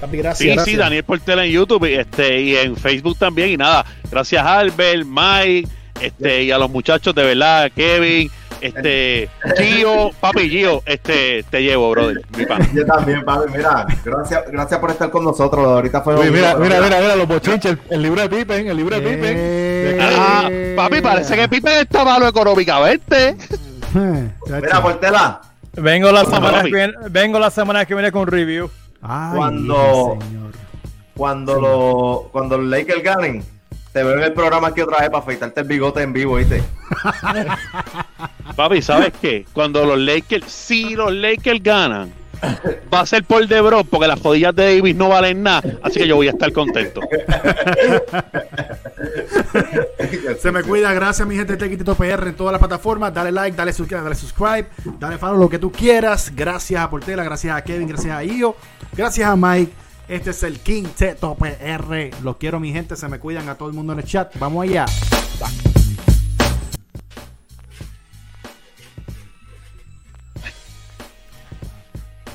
Speaker 1: Papi, gracias.
Speaker 4: Sí, sí. Daniel Portela en YouTube y, este, y en Facebook también. Y nada, gracias Albert, Mike, este, y a los muchachos de verdad, Kevin, este, Gio, papi Gio, este, te llevo, brother, mi pan.
Speaker 2: Yo también, papi, mira, gracias, gracias por estar con nosotros. Ahorita fue
Speaker 5: Oye, mira, mira, mira, mira, los bochinches, el, el libro de Pippen, el libro de Pippen.
Speaker 1: Eh,
Speaker 4: Ah, papi, parece que Pippen está malo económicamente.
Speaker 2: Mira, Portela,
Speaker 3: Vengo la semana que viene, vengo la semana que viene con review.
Speaker 1: Ay,
Speaker 2: Cuando-
Speaker 1: señor.
Speaker 2: cuando, lo, cuando los Lakers ganen, te veo en el programa aquí otra vez para afeitarte el bigote en vivo, ¿viste? <laughs>
Speaker 4: Papi, ¿sabes qué? Cuando los Lakers, si los Lakers ganan, va a ser por DeBron porque las jodillas de Davis no valen nada, así que yo voy a estar contento. <laughs>
Speaker 1: Se me cuida, gracias mi gente de Tequitito PR en todas las plataformas. Dale like, dale subscribe, dale subscribe, dale follow lo que tú quieras. Gracias a Portela, gracias a Kevin, gracias a Io, gracias a Mike. Este es el Quinteto PR. Los quiero mi gente, se me cuidan a todo el mundo en el chat. Vamos allá.